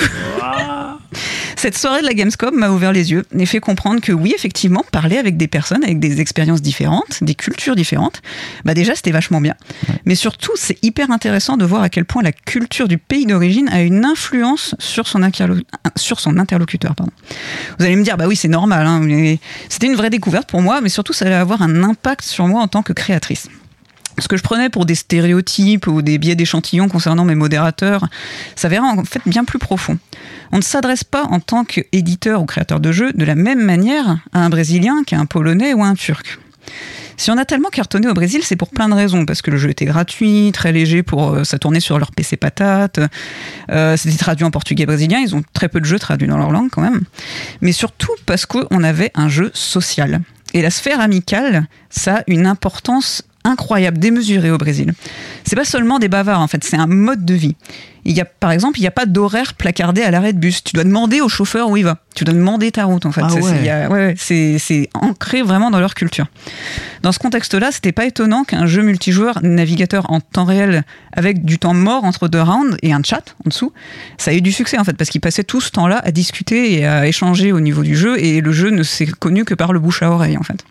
Cette soirée de la Gamescom m'a ouvert les yeux et fait comprendre que oui, effectivement, parler avec des personnes avec des expériences différentes, des cultures différentes, bah déjà c'était vachement bien. Mais surtout, c'est hyper intéressant de voir à quel point la culture du pays d'origine a une influence sur son, interlo- sur son interlocuteur. Pardon. Vous allez me dire, bah oui, c'est normal. hein, mais C'était une vraie découverte pour moi, mais surtout, ça allait avoir un impact sur moi en tant que créatrice. Ce que je prenais pour des stéréotypes ou des biais d'échantillons concernant mes modérateurs s'avérait en fait bien plus profond. On ne s'adresse pas en tant qu'éditeur ou créateur de jeux de la même manière à un Brésilien qu'à un Polonais ou à un Turc. Si on a tellement cartonné au Brésil, c'est pour plein de raisons. Parce que le jeu était gratuit, très léger pour euh, ça tournait sur leur PC patate. Euh, C'était traduit en portugais brésilien. Ils ont très peu de jeux traduits dans leur langue quand même. Mais surtout parce qu'on avait un jeu social. Et la sphère amicale, ça a une importance incroyable, démesurée au Brésil. C'est pas seulement des bavards, en fait, c'est un mode de vie. Il y a, par exemple, il n'y a pas d'horaire placardé à l'arrêt de bus. Tu dois demander au chauffeur où il va. Tu dois demander ta route, en fait. Ah C'est- ouais. ancré vraiment dans leur culture. Dans ce contexte-là, c'était pas étonnant qu'un jeu multijoueur navigateur en temps réel avec du temps mort entre deux rounds et un chat en dessous, ça a eu du succès en fait parce qu'ils passaient tout ce temps-là à discuter et à échanger au niveau du jeu et le jeu ne s'est connu que par le bouche à oreille en fait.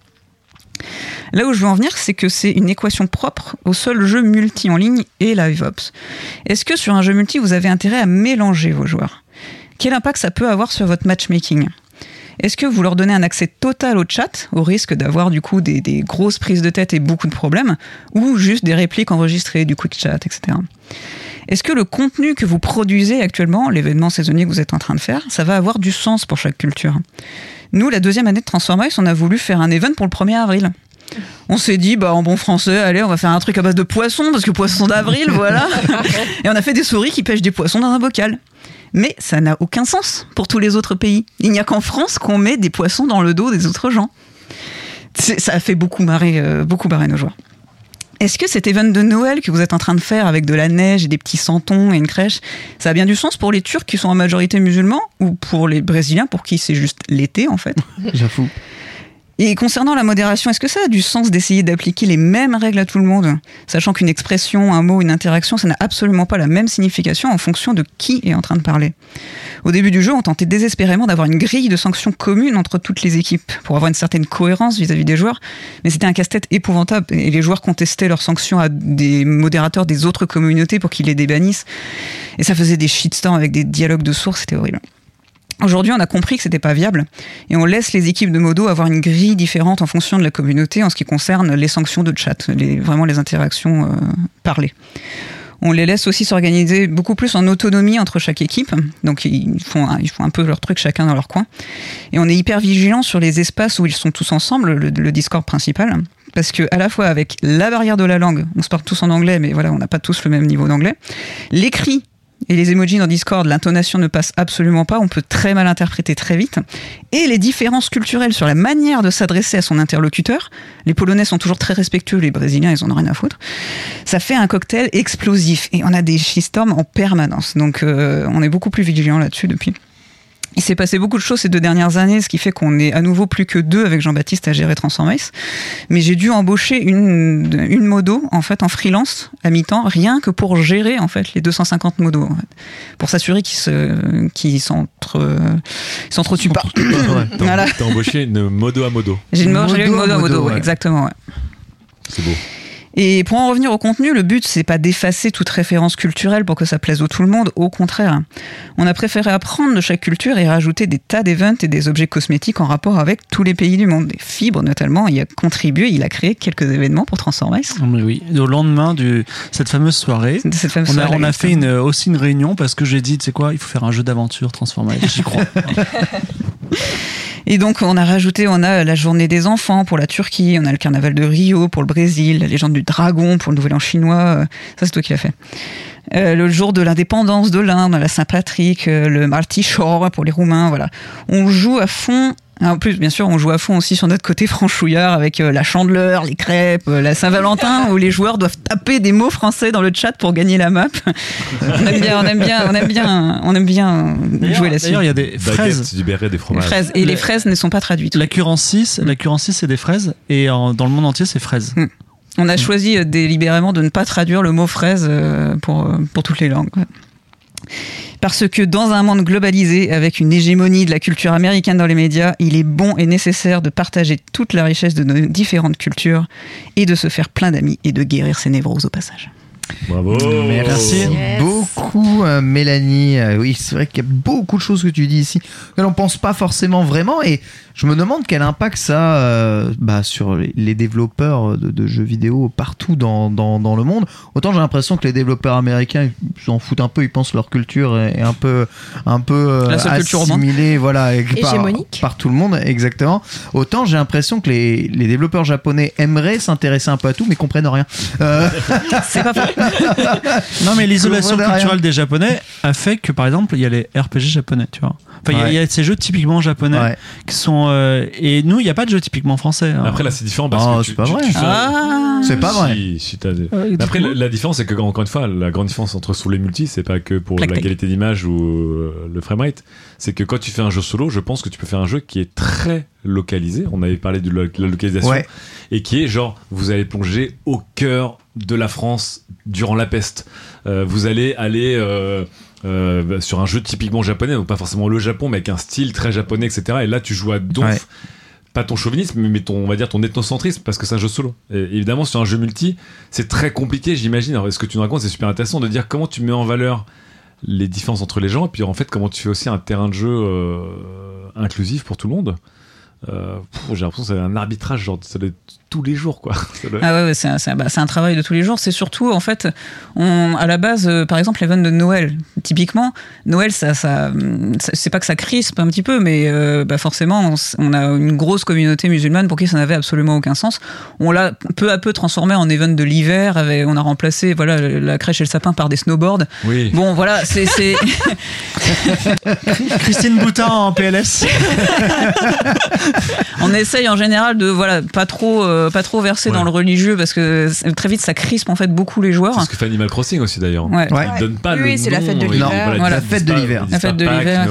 Là où je veux en venir, c'est que c'est une équation propre au seul jeu multi en ligne et live ops. Est-ce que sur un jeu multi, vous avez intérêt à mélanger vos joueurs? Quel impact ça peut avoir sur votre matchmaking? Est-ce que vous leur donnez un accès total au chat, au risque d'avoir du coup des, des grosses prises de tête et beaucoup de problèmes, ou juste des répliques enregistrées, du quick chat, etc. Est-ce que le contenu que vous produisez actuellement, l'événement saisonnier que vous êtes en train de faire, ça va avoir du sens pour chaque culture? Nous, la deuxième année de Transformice, on a voulu faire un event pour le 1er avril. On s'est dit, bah, en bon français, allez, on va faire un truc à base de poissons, parce que poisson d'avril, voilà. [laughs] Et on a fait des souris qui pêchent des poissons dans un bocal. Mais ça n'a aucun sens pour tous les autres pays. Il n'y a qu'en France qu'on met des poissons dans le dos des autres gens. Ça a fait beaucoup marrer, euh, beaucoup marrer nos joueurs. Est-ce que cet event de Noël que vous êtes en train de faire avec de la neige et des petits santons et une crèche, ça a bien du sens pour les Turcs qui sont en majorité musulmans ou pour les Brésiliens pour qui c'est juste l'été en fait? J'avoue. Et concernant la modération, est-ce que ça a du sens d'essayer d'appliquer les mêmes règles à tout le monde? Sachant qu'une expression, un mot, une interaction, ça n'a absolument pas la même signification en fonction de qui est en train de parler. Au début du jeu, on tentait désespérément d'avoir une grille de sanctions commune entre toutes les équipes pour avoir une certaine cohérence vis-à-vis des joueurs, mais c'était un casse-tête épouvantable et les joueurs contestaient leurs sanctions à des modérateurs des autres communautés pour qu'ils les débannissent. Et ça faisait des shitstorms avec des dialogues de sources, c'était horrible. Aujourd'hui, on a compris que c'était pas viable et on laisse les équipes de modo avoir une grille différente en fonction de la communauté en ce qui concerne les sanctions de chat, les, vraiment les interactions euh, parlées. On les laisse aussi s'organiser beaucoup plus en autonomie entre chaque équipe. Donc ils font, ils font un peu leur truc chacun dans leur coin. Et on est hyper vigilant sur les espaces où ils sont tous ensemble, le, le Discord principal. Parce que à la fois avec la barrière de la langue, on se parle tous en anglais, mais voilà, on n'a pas tous le même niveau d'anglais. L'écrit et les emojis dans Discord, l'intonation ne passe absolument pas, on peut très mal interpréter très vite. Et les différences culturelles sur la manière de s'adresser à son interlocuteur, les Polonais sont toujours très respectueux, les Brésiliens, ils en ont rien à foutre, ça fait un cocktail explosif. Et on a des shitstorms en permanence. Donc euh, on est beaucoup plus vigilant là-dessus depuis. Il s'est passé beaucoup de choses ces deux dernières années, ce qui fait qu'on est à nouveau plus que deux avec Jean-Baptiste à gérer Transformice. Mais j'ai dû embaucher une, une modo, en fait, en freelance, à mi-temps, rien que pour gérer, en fait, les 250 modos, en fait. Pour s'assurer qu'ils se, qu'ils s'entre, ils s'entretuent pas. T'as Voilà. t'as embauché une modo à modo. J'ai une, Modo une à modo à modo, modo, ouais, ouais. exactement, ouais. C'est beau. Et pour en revenir au contenu, le but, c'est pas d'effacer toute référence culturelle pour que ça plaise à tout le monde. Au contraire, on a préféré apprendre de chaque culture et rajouter des tas d'events et des objets cosmétiques en rapport avec tous les pays du monde. Des fibres, notamment, il a contribué, il a créé quelques événements pour Transformice. Ah, oui, au lendemain de cette fameuse soirée, De cette fameuse on a, soirée, on a fait une, aussi une réunion parce que j'ai dit, tu sais quoi, il faut faire un jeu d'aventure Transformice. J'y crois. [laughs] Et donc, on a rajouté, on a la journée des enfants pour la Turquie, on a le carnaval de Rio pour le Brésil, la légende du dragon pour le nouvel an chinois. euh, Ça, c'est toi qui l'as fait. Euh, le jour de l'indépendance de l'Inde, la Saint-Patrick, euh, le Marty Shore pour les Roumains, voilà. On joue à fond. En plus, bien sûr, on joue à fond aussi sur notre côté franchouillard avec euh, la chandeleur, les crêpes, euh, la Saint-Valentin, où les joueurs doivent taper des mots français dans le chat pour gagner la map. on aime bien, on aime bien, on aime bien, on aime bien jouer là-dessus. D'ailleurs, il y a des fraises. Béret, des fromages. Fraises. Et Le- les fraises ne sont pas traduites. La 6, la 6 c'est des fraises et en- dans le monde entier c'est fraises. On a choisi euh, délibérément de ne pas traduire le mot fraise euh, pour, pour toutes les langues. Parce que dans un monde globalisé, avec une hégémonie de la culture américaine dans les médias, il est bon et nécessaire de partager toute la richesse de nos différentes cultures et de se faire plein d'amis et de guérir ses névroses au passage. Bravo. Merci Yes. beaucoup, euh, Mélanie. Euh, oui, c'est vrai qu'il y a beaucoup de choses que tu dis ici que l'on pense pas forcément vraiment. Et je me demande quel impact ça a euh, bah, sur les- développeurs de, de jeux vidéo partout dans, dans, dans le monde. Autant j'ai l'impression que les développeurs américains ils s'en foutent un peu, ils pensent que leur culture est un peu, un peu euh, assimilée voilà, par, tout le monde, exactement. Autant j'ai l'impression que les, les développeurs japonais aimeraient s'intéresser un peu à tout, mais comprennent rien. Euh, [laughs] C'est pas. Non, mais l'isolation culturelle des Japonais a fait que, par exemple, il y a les RPG japonais, tu vois. Enfin, il y a- Ouais. il y, a ces jeux typiquement japonais ouais. qui sont. euh, et nous, il n'y a pas de jeux typiquement français. hein. Après là c'est différent parce Oh, que c'est tu, pas tu- vrai. tu fais- Ah. C'est pas vrai. Si, si, t'as des- Ouais, Mais Après, la, la différence, c'est que, encore une fois, la grande différence entre sous les multi, c'est pas que pour la qualité d'image ou euh, le framerate, c'est que quand tu fais un jeu solo, je pense que tu peux faire un jeu qui est très localisé. On avait parlé de la localisation. Ouais. Et qui est genre, vous allez plonger au cœur de la France durant la peste. Euh, vous allez aller euh, bah, sur un jeu typiquement japonais, donc pas forcément le Japon, mais avec un style très japonais, etc. Et là, tu joues à donf. Ouais. Pas ton chauvinisme, mais ton, on va dire ton ethnocentrisme, parce que c'est un jeu solo. Et évidemment, sur un jeu multi, c'est très compliqué, j'imagine. Alors, ce que tu nous racontes, c'est super intéressant de dire comment tu mets en valeur les différences entre les gens, et puis en fait, comment tu fais aussi un terrain de jeu euh, inclusif pour tout le monde. Euh, J'ai l'impression que c'est un arbitrage, genre, ça doit être tous les jours, quoi. [laughs] Ah ouais, ouais, c'est un, c'est un- bah, c'est un travail de tous les jours. C'est surtout, en fait, on, à la base, euh, par exemple, l'event de Noël, typiquement, Noël, ça, ça, c'est pas que ça crispe un petit peu, mais euh, bah forcément, on, a une grosse communauté musulmane pour qui ça n'avait absolument aucun sens. On l'a peu à peu transformé en event de l'hiver. On a remplacé voilà, la crèche et le sapin par des snowboards. Oui. Bon, voilà, c'est. c'est- [laughs] Christine Boutin en PLS. [laughs] on essaye en général de voilà pas trop euh, pas trop Ouais. dans le religieux parce que très vite ça crispe en fait beaucoup les joueurs. C'est ce que fait Animal Crossing aussi, d'ailleurs. Ouais. Ouais. Ils donnent pas Oui, c'est la fête de l'hiver. voilà, La fête de l'hiver. La fête de l'hiver,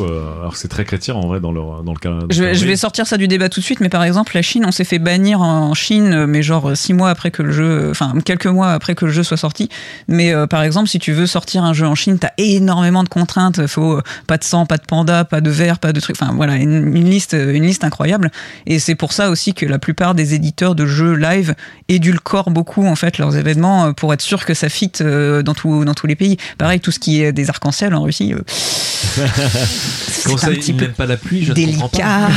euh, alors c'est très chrétien en vrai dans le dans le cas. Je vais, je vais sortir ça du débat tout de suite, mais par exemple, la Chine, on s'est fait bannir en Chine, euh, mais genre euh, six mois après que le jeu, enfin quelques mois après que le jeu soit sorti. Mais euh, par exemple, si tu veux sortir un jeu en Chine, t'as énormément de contraintes. Faut euh, pas de sang, pas de panda, pas de verre, pas de trucs. Enfin voilà, une, une liste, euh, une liste incroyable. Et c'est pour ça aussi que la plupart des éditeurs de jeux live édulcorent beaucoup en fait leurs événements euh, pour être sûr que ça fit euh, dans tout, dans tous les pays. Pareil, tout ce qui est des arcs-en-ciel en Russie. euh, Comment [laughs] c'est ça, un petit ils peu n'aiment pas la pluie Je ne comprends pas.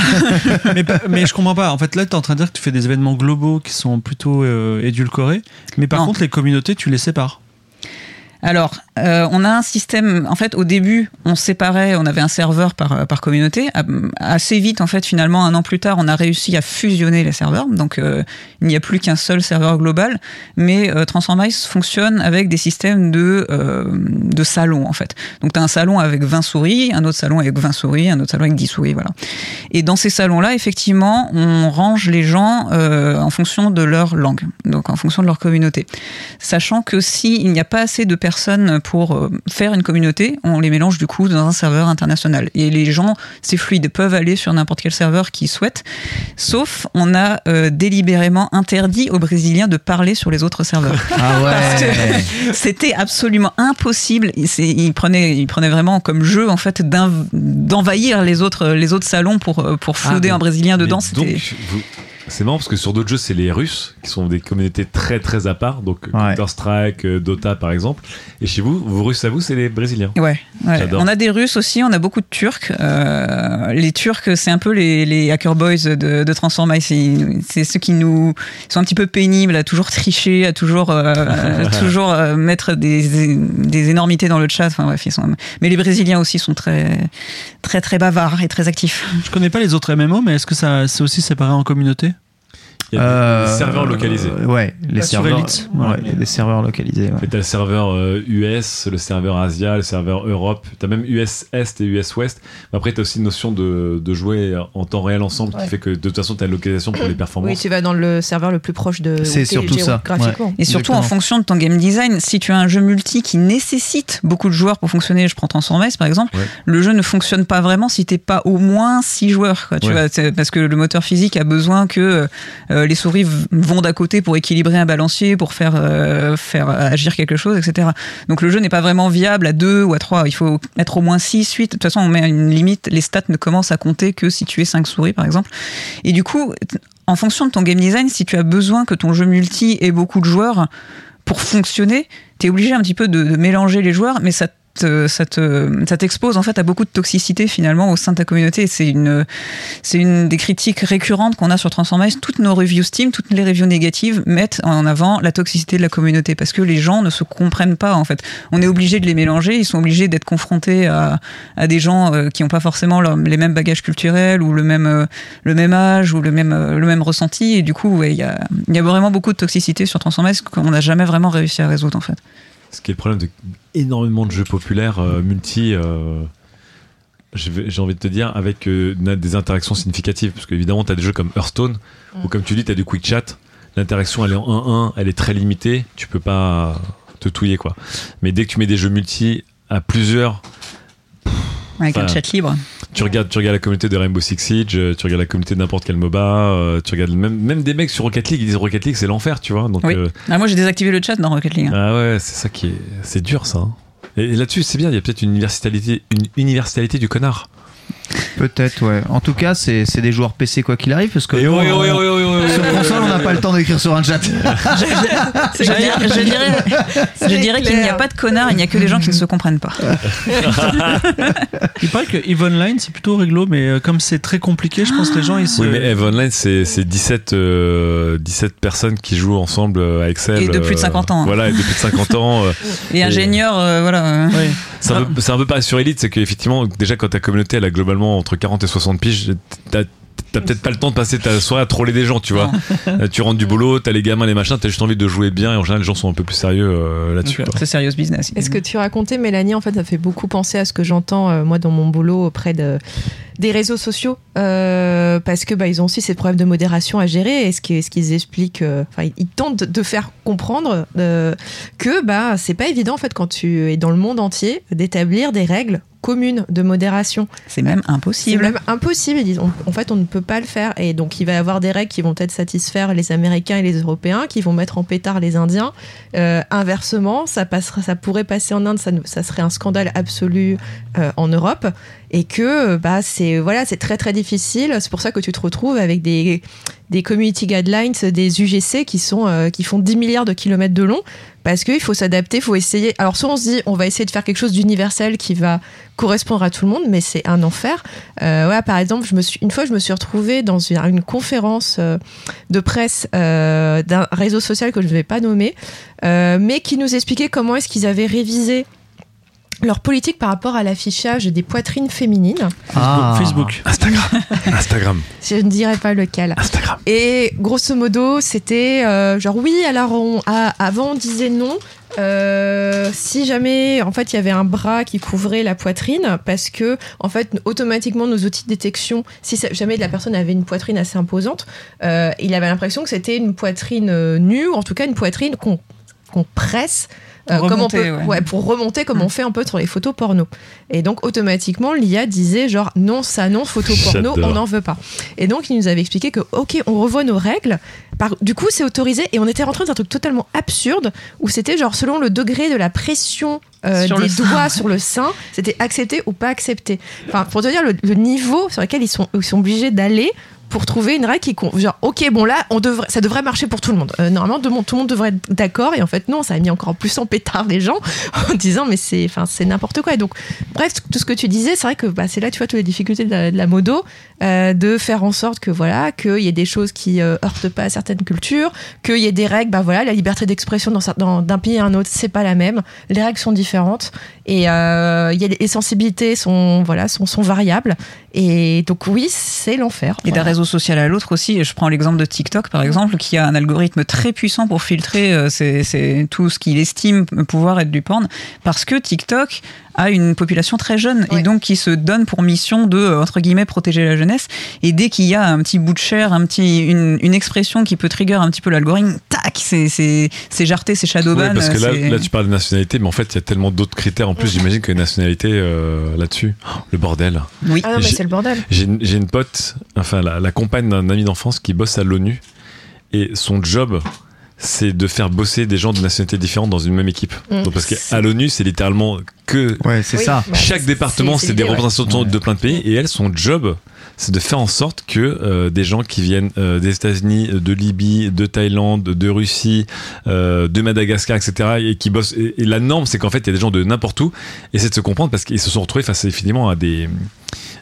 délicat. [laughs] [laughs] mais, pas- mais je comprends pas. En fait, là, tu es en train de dire que tu fais des événements globaux qui sont plutôt euh, édulcorés. Mais par Non. contre, les communautés, tu les sépares. Alors, euh, on a un système. En fait, au début, on séparait, on avait un serveur par, par communauté. Assez vite, en fait, finalement, un an plus tard, on a réussi à fusionner les serveurs. Donc, euh, il n'y a plus qu'un seul serveur global. Mais euh, Transformice fonctionne avec des systèmes de, euh, de salons, en fait. Donc, tu as un salon avec 20 souris, un autre salon avec 20 souris, un autre salon avec 10 souris, voilà. Et dans ces salons-là, effectivement, on range les gens euh, en fonction de leur langue, donc en fonction de leur communauté. Sachant que s'il n'y a pas assez de personnes pour euh, faire une communauté, on les mélange du coup dans un serveur international. Et les gens, c'est fluide, peuvent aller sur n'importe quel serveur qu'ils souhaitent. Sauf, on a euh, délibérément interdit aux Brésiliens de parler sur les autres serveurs. Ah Parce ouais. que [laughs] c'était absolument impossible. Il, c'est- il prenait, il prenait vraiment comme jeu en fait d'envahir les autres, les autres salons pour, euh, pour Ah, mais- un Brésilien dedans. Donc, vous, C'est marrant parce que sur d'autres jeux, c'est les Russes qui sont des communautés très très à part. Donc Ouais. Counter-Strike, euh, Dota par exemple. Et chez vous, vos Russes à vous, c'est les Brésiliens. Ouais, ouais. J'adore. on a des Russes aussi, on a beaucoup de Turcs. Euh, les Turcs, c'est un peu les, les hacker boys de, de Transformice. C'est ceux qui nous ils sont un petit peu pénibles, à toujours tricher, à toujours, euh, [laughs] à toujours euh, mettre des, des énormités dans le chat. Enfin bref, ils sont. Mais les Brésiliens aussi sont très, très, très bavards et très actifs. Je connais pas les autres MMO, mais est-ce que ça c'est aussi séparé en communauté? Il y a des- Euh, des serveurs localisés. Ouais, les serveurs. Elite. ouais, Ouais. il y a des serveurs localisés. ouais. T'as le serveur euh, US, le serveur Asia, le serveur Europe, t'as même US Est et US Ouest. Mais après, t'as aussi une notion de, de jouer en temps réel ensemble Ouais. qui fait que de toute façon, t'as la localisation pour les Oui, performances. tu vas dans le serveur le plus proche de. C'est surtout ça, géographiquement. Et surtout Exactement. en fonction de ton game design, si tu as un jeu multi qui nécessite beaucoup de joueurs pour fonctionner, je prends Transformice par exemple, Ouais. le jeu ne fonctionne pas vraiment si t'es pas au moins 6 joueurs. Quoi, tu Ouais. vois, parce que le moteur physique a besoin que euh, les souris vont d'à côté pour équilibrer un balancier, pour faire, euh, faire agir quelque chose, etc. Donc le jeu n'est pas vraiment viable à 2 ou à 3. Il faut mettre au moins 6, 8. De toute façon, on met une limite. Les stats ne commencent à compter que si tu es 5 souris par exemple. Et du coup, en fonction de ton game design, si tu as besoin que ton jeu multi ait beaucoup de joueurs pour fonctionner, tu es obligé un petit peu de, de mélanger les joueurs, mais ça ça ça t'expose en fait à beaucoup de toxicité finalement au sein de ta communauté. C'est une, des critiques récurrentes qu'on a sur Transformice. Toutes nos reviews Steam, toutes les reviews négatives mettent en avant la toxicité de la communauté parce que les gens ne se comprennent pas en fait. On est obligé de les mélanger, ils sont obligés d'être confrontés à, des gens euh, qui n'ont pas forcément les mêmes bagages culturels ou le même, euh, le même âge ou le même, euh, le même ressenti. Et du coup, il y, a, y a vraiment beaucoup de toxicité sur Transformice qu'on n'a jamais vraiment réussi à résoudre en fait. Ce qui est le problème de énormément de jeux populaires euh, multi. euh, J'ai envie de te dire, avec euh, des interactions significatives. Parce qu'évidemment, tu as des jeux comme Hearthstone, où comme tu dis, tu as du quick chat. L'interaction, elle est en 1-1, elle est très limitée. Tu peux pas te touiller, quoi. Mais dès que tu mets des jeux multi à plusieurs, Avec un chat libre. Tu regardes, tu regardes la communauté de Rainbow Six Siege, euh, tu regardes la communauté de n'importe quel MOBA, euh, tu regardes même, même des mecs sur Rocket League, ils disent Rocket League, c'est l'enfer, tu vois. Donc, Oui. euh, Ah, moi, j'ai désactivé le chat dans Rocket League. hein. ah ouais, c'est ça qui est. C'est dur ça. hein. Et, et là-dessus, c'est bien, il y a peut-être une universalité, une universalité du connard. Peut-être, ouais. En tout cas, c'est c'est des joueurs PC quoi qu'il arrive, parce que Et nous, oui, on- oui, oui, oui, oui, sur console, on n'a pas le temps d'écrire sur un chat. [laughs] je, dirais, je dirais, je dirais qu'il n'y a pas de connards, il n'y a que des gens qui ne se comprennent pas. [laughs] Il paraît que EVE Online c'est plutôt réglo, mais euh, comme c'est très compliqué, je pense que les gens ils se. Oui, mais Eve Online, c'est c'est 17, euh, 17 personnes qui jouent ensemble euh, à Excel. Et de plus de euh, 50 ans. Voilà, et de plus de 50 ans. euh, [laughs] Et ingénieur, euh, voilà. Ouais. C'est un, peu- c'est un peu pareil sur Elite, c'est qu'effectivement, déjà quand ta communauté elle a globalement entre 40 et 60 piges, t'as t'as peut-être pas le temps de passer ta soirée à troller des gens, tu vois. Euh, tu rentres du boulot, t'as les gamins, les machins, t'as juste envie de jouer bien et en général les gens sont un peu plus sérieux euh, là-dessus. Ok. quoi. C'est serious business. Est-ce que tu racontais, Mélanie, en fait, ça fait beaucoup penser à ce que j'entends, euh, moi, dans mon boulot auprès de, des réseaux sociaux, euh, parce que bah, ils ont aussi ces problèmes de modération à gérer, et ce qui- ce qu'ils expliquent, enfin, ils- ils tentent de faire comprendre euh, que bah, c'est pas évident, en fait, quand tu es dans le monde entier, d'établir des règles communes de modération. C'est même C'est impossible. même impossible. Ils disent, on- en fait, on ne peut pas le faire. Et donc, il va y avoir des règles qui vont peut-être satisfaire les Américains et les Européens, qui vont mettre en pétard les Indiens. Euh, inversement, ça, passera, ça pourrait passer en Inde, ça serait un scandale absolu euh, en Europe. Et que bah, c'est voilà, c'est très très difficile. C'est pour ça que tu te retrouves avec des, des community guidelines, des UGC qui, sont, euh, qui font 10 milliards de kilomètres de long. Parce qu'il faut s'adapter, faut essayer. Alors, soit on se dit, on va essayer de faire quelque chose d'universel qui va correspondre à tout le monde, mais c'est un enfer. Euh, ouais, par exemple, je me suis, une fois, je me suis retrouvée dans une, une conférence euh, de presse euh, d'un réseau social que je ne vais pas nommer, euh, mais qui nous expliquait comment est-ce qu'ils avaient révisé leur politique par rapport à l'affichage des poitrines féminines. Ah. Facebook. Instagram. [laughs] Instagram. Je ne dirai pas lequel. Instagram. Et grosso modo, c'était euh, genre oui, alors on, ah, avant on disait non. euh, si jamais en fait il y avait un bras qui couvrait la poitrine parce que en fait automatiquement nos outils de détection si ça- jamais la personne avait une poitrine assez imposante euh, il avait l'impression que c'était une poitrine euh, nue ou en tout cas une poitrine qu'on qu'on presse euh, Pour comme on remonter, peut, ouais. ouais, pour remonter comme Mm. on fait un peu sur les photos porno. Et donc automatiquement l'IA disait genre non ça non photo porno on n'en veut pas. Et donc il nous avait expliqué que ok on revoit nos règles. Par, du coup c'est autorisé et on était rentré dans un truc totalement absurde où c'était genre selon le degré de la pression euh, Sur des sein. doigts sur le sein c'était accepté ou pas accepté. Enfin pour te dire le, le niveau sur lequel ils sont ils sont obligés d'aller pour trouver une règle qui genre ok bon là on devrait ça devrait marcher pour tout le monde. Euh, normalement tout le monde devrait être d'accord et en fait non ça a mis encore plus en pétard les gens [laughs] en disant mais c'est enfin c'est n'importe quoi. Et donc bref tout ce que tu disais c'est vrai que bah, c'est là tu vois toutes les difficultés de la, de la modo euh, de faire en sorte que voilà qu'il y ait des choses qui euh, heurtent pas certaines cultures qu'il y ait des règles bah voilà la liberté d'expression dans, cer- dans- d'un pays à un autre c'est pas la même. Les règles sont différentes et euh, il y a des- les sensibilités sont voilà sont, sont variables et donc oui c'est l'enfer. Et d'un réseau social à l'autre aussi. Je prends l'exemple de TikTok, par exemple, qui a un algorithme très puissant pour filtrer euh, c'est- c'est tout ce qu'il estime pouvoir être du porn, parce que TikTok a une population très jeune Ouais. et donc qui se donne pour mission de euh, entre guillemets protéger la jeunesse. Et dès qu'il y a un petit bout de chair, un petit une, une expression qui peut trigger un petit peu l'algorithme, tac, c'est c'est c'est jarté, c'est shadowban. Ouais, parce que là, c'est- là, tu parles de nationalité, mais en fait, il y a tellement d'autres critères. En plus, j'imagine que les nationalités euh, là-dessus, oh, le bordel. oui. ah non mais J'ai- c'est le bordel J'ai une, j'ai une pote, enfin la, la compagne d'un ami d'enfance qui bosse à l'ONU et son job c'est de faire bosser des gens de nationalités différentes dans une même équipe. Mm. Donc, parce qu'à l'ONU c'est littéralement que Ouais, c'est Oui. ça. Chaque département c'est des ouais. représentants de plein de pays et elle son job c'est de faire en sorte que euh, des gens qui viennent euh, des États-Unis, de Libye, de Thaïlande, de Russie, euh, de Madagascar, etc. et qui bossent. Et, et la norme, c'est qu'en fait, il y a des gens de n'importe où et c'est de se comprendre parce qu'ils se sont retrouvés face finalement à des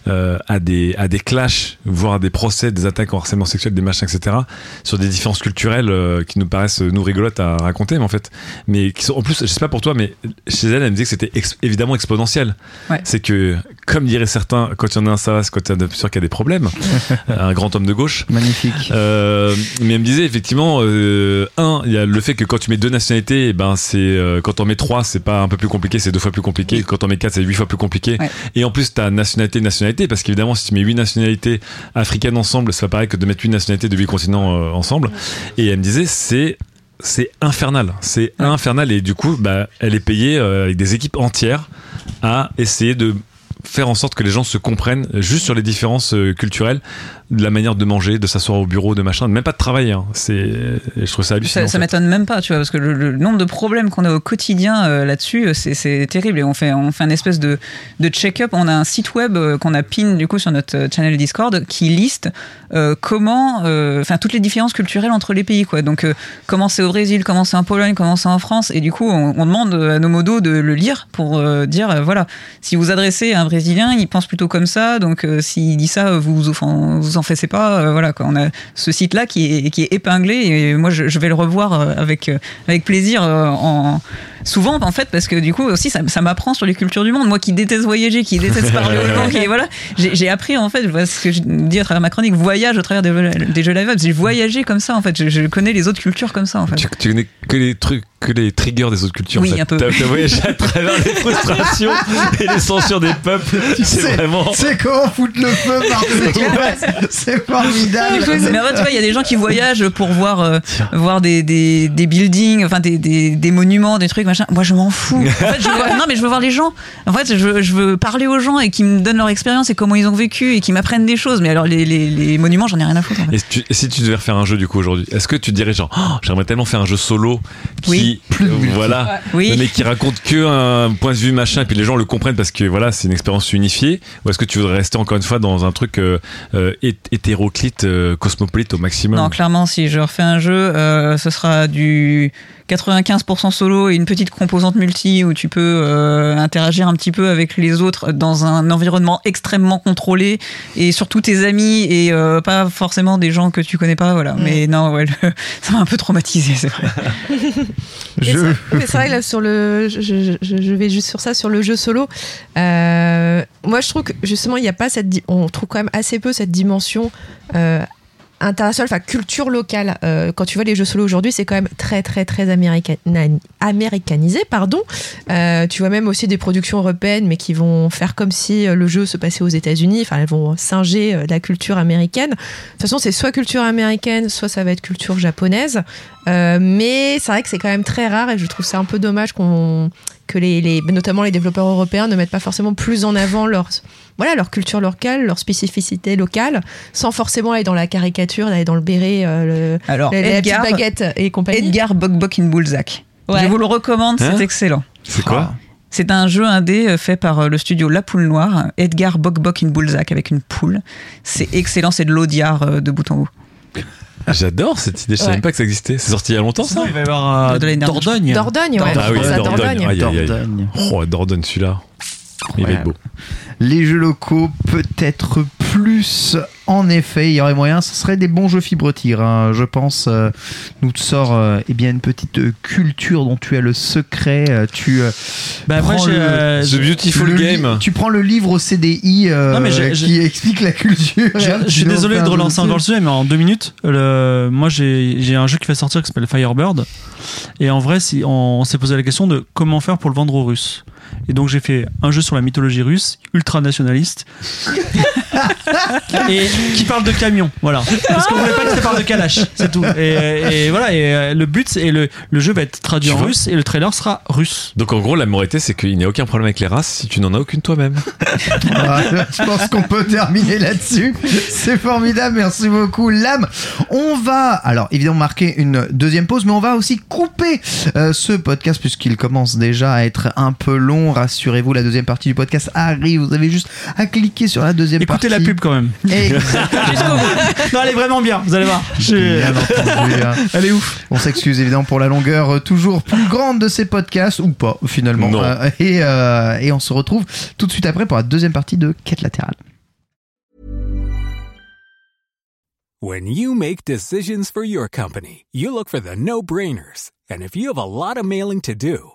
euh, à des à des clashs, voire à des procès, des attaques en harcèlement sexuel, des machins, etc. Sur des différences culturelles euh, qui nous paraissent nous rigolotes à raconter, mais en fait, mais qui sont en plus, je sais pas pour toi, mais chez elle, elle me disait que c'était ex- évidemment exponentiel. Ouais. C'est que, comme diraient certains, quand il y en a un, ça va, c'est quand il y en a qu'il y a des problèmes. [laughs] un grand homme de gauche. Magnifique. Euh, mais elle me disait effectivement, euh, un, il y a le fait que quand tu mets deux nationalités, eh ben c'est euh, quand on met trois, c'est pas un peu plus compliqué, c'est deux fois plus compliqué. Quand on met quatre, c'est huit fois plus compliqué. Ouais. Et en plus, t'as nationalité, nationalité, parce qu'évidemment, si tu mets huit nationalités africaines ensemble, pas pareil que de mettre huit nationalités de huit continents euh, ensemble. Et elle me disait, c'est c'est infernal, c'est infernal. Et du coup, bah, elle est payée euh, avec des équipes entières à essayer de faire en sorte que les gens se comprennent juste sur les différences euh, culturelles, de la manière de manger, de s'asseoir au bureau, de machin, même pas de travailler. hein. C'est, je trouve ça hallucinant. Ça, ça m'étonne même pas, tu vois, parce que le, le nombre de problèmes qu'on a au quotidien euh, là-dessus, euh, c'est- terrible. Et on fait, on fait un espèce de, de check-up. On a un site web euh, qu'on a pin du coup sur notre channel Discord qui liste euh, comment, enfin toutes les différences culturelles entre les pays, quoi. Donc comment c'est au Brésil, comment c'est en Pologne, comment c'est en France. Et du coup, on, on demande à nos modos de le lire pour dire, voilà, si vous adressez à un Brésilien, il pense plutôt comme ça. Donc s'il dit ça, vous vous, offen- vous en faites pas. euh, voilà, quoi. On a ce site-là qui est, qui est épinglé et moi je, je vais le revoir euh, avec, euh, avec plaisir en souvent en fait parce que du coup aussi ça, ça m'apprend sur les cultures du monde moi qui déteste voyager qui déteste parler aux gens qui voilà j'ai appris en fait ce que je dis à travers ma chronique voyage au travers des, jeux- des jeux live j'ai voyagé comme ça en fait je, je connais les autres cultures comme ça en fait Tu, tu connais que les trucs, que les triggers des autres cultures. Oui, fait. un peu. T'as voyagé à travers les frustrations [laughs] et les censures des peuples. C'est sais, vraiment. C'est comment foutre le feu Ouais, C'est formidable. mais en fait, tu vois, il y a des gens qui voyagent pour voir, euh, voir des, des, des buildings, enfin des, des, des monuments, des trucs, machin. Moi, je m'en fous. [laughs] En fait, je veux voir- non, mais je veux voir les gens. En fait, je veux, je veux parler aux gens et qu'ils me donnent leur expérience et comment ils ont vécu et qu'ils m'apprennent des choses. Mais alors, les, les, les monuments, j'en ai rien à foutre. en fait. Et si, tu, et si tu devais refaire un jeu du coup aujourd'hui, est-ce que tu te dirais genre, Oh, j'aimerais tellement faire un jeu solo qui, Oui. Voilà, Oui. mais qui raconte que un point de vue machin, et puis les gens le comprennent parce que voilà, c'est une expérience unifiée. Ou est-ce que tu voudrais rester encore une fois dans un truc euh, euh, hét- hétéroclite, euh, cosmopolite au maximum? Non, clairement, si je refais un jeu, euh, ce sera du 95% solo et une petite composante multi où tu peux euh, interagir un petit peu avec les autres dans un environnement extrêmement contrôlé et surtout tes amis et euh, pas forcément des gens que tu connais pas. Voilà. Mais non, ouais, le- [laughs] ça m'a un peu traumatisé, c'est vrai. [laughs] Je. c'est- vrai, là, sur le, je, je- vais juste sur ça, sur le jeu solo. Euh, moi, je trouve que justement, il n'y a pas cette. On trouve quand même assez peu cette dimension. Internationale, enfin culture locale. Euh, quand tu vois les jeux solo aujourd'hui, c'est quand même très très très américanisé, pardon. Euh, tu vois même aussi des productions européennes, mais qui vont faire comme si euh, le jeu se passait aux États-Unis. Enfin, elles vont singer la culture américaine. De toute façon, c'est soit culture américaine, soit ça va être culture japonaise. Mais c'est vrai que c'est quand même très rare et je trouve ça un peu dommage qu'on que les, les- notamment les développeurs européens ne mettent pas forcément plus en avant leur voilà leur culture locale, leur spécificité locale, sans forcément aller dans la caricature, d'aller dans le béret, euh, le, Alors, la, la petite Edgar, baguette et compagnie. Edgar Bok in Bulzac. Ouais. Je vous le recommande, Hein c'est excellent. C'est quoi C'est un jeu indé euh, fait par euh, le studio La Poule Noire, Edgar Bok in Boulzac avec une poule. C'est excellent, c'est de l'audiard euh, de bout en bout. J'adore cette idée, je savais même pas que ça existait. C'est sorti il y a longtemps ça il va y avoir euh. Dordogne. Dordogne, ouais. Ah oui, Dordogne. Dordogne. Oh, Dordogne celui-là. Il va être beau. Les jeux locaux, peut-être plus. En effet, il y aurait moyen. Ce serait des bons jeux fibre tigre, hein, je pense. euh, nous te sort euh, eh bien une petite euh, culture dont tu as le secret. tu euh, Bah, prends le- euh, The j'ai- Beautiful le li- Game. tu prends le livre au CDI euh, Non, mais j'ai- qui explique la culture. Je, suis désolé de relancer encore le dessus. sujet, mais en deux minutes, le, moi j'ai j'ai un jeu qui va sortir qui s'appelle Firebird. Et en vrai, si on, on s'est posé la question de comment faire pour le vendre aux Russes. Et donc j'ai fait un jeu sur la mythologie russe, ultra nationaliste, [laughs] et qui parle de camion. Voilà. Parce qu'on voulait pas que ça parle de Kalash, c'est tout. Et, et voilà. Et euh, le but, c'est le, le jeu va être traduit Tu en russe et le trailer sera russe. Donc en gros, la moralité, c'est qu'il n'y a aucun problème avec les races si tu n'en as aucune toi-même. [laughs] Ah, je pense qu'on peut terminer là-dessus. C'est formidable, merci beaucoup. Lame, on va alors évidemment marquer une deuxième pause, mais on va aussi couper euh, ce podcast puisqu'il commence déjà à être un peu long. Rassurez-vous, la deuxième partie du podcast arrive. Vous avez juste à cliquer sur la deuxième Écoutez partie. la pub quand même. [laughs] Non, elle est vraiment bien. Vous allez voir. J'ai- Bien entendu, hein. Elle est ouf. On s'excuse évidemment pour la longueur euh, toujours plus grande de ces podcasts, ou pas finalement. Non. Euh, et, euh, et on se retrouve tout de suite après pour la deuxième partie de Quête latérale. When you make decisions for your company, you look for the no brainers. And if you have a lot of mailing to do,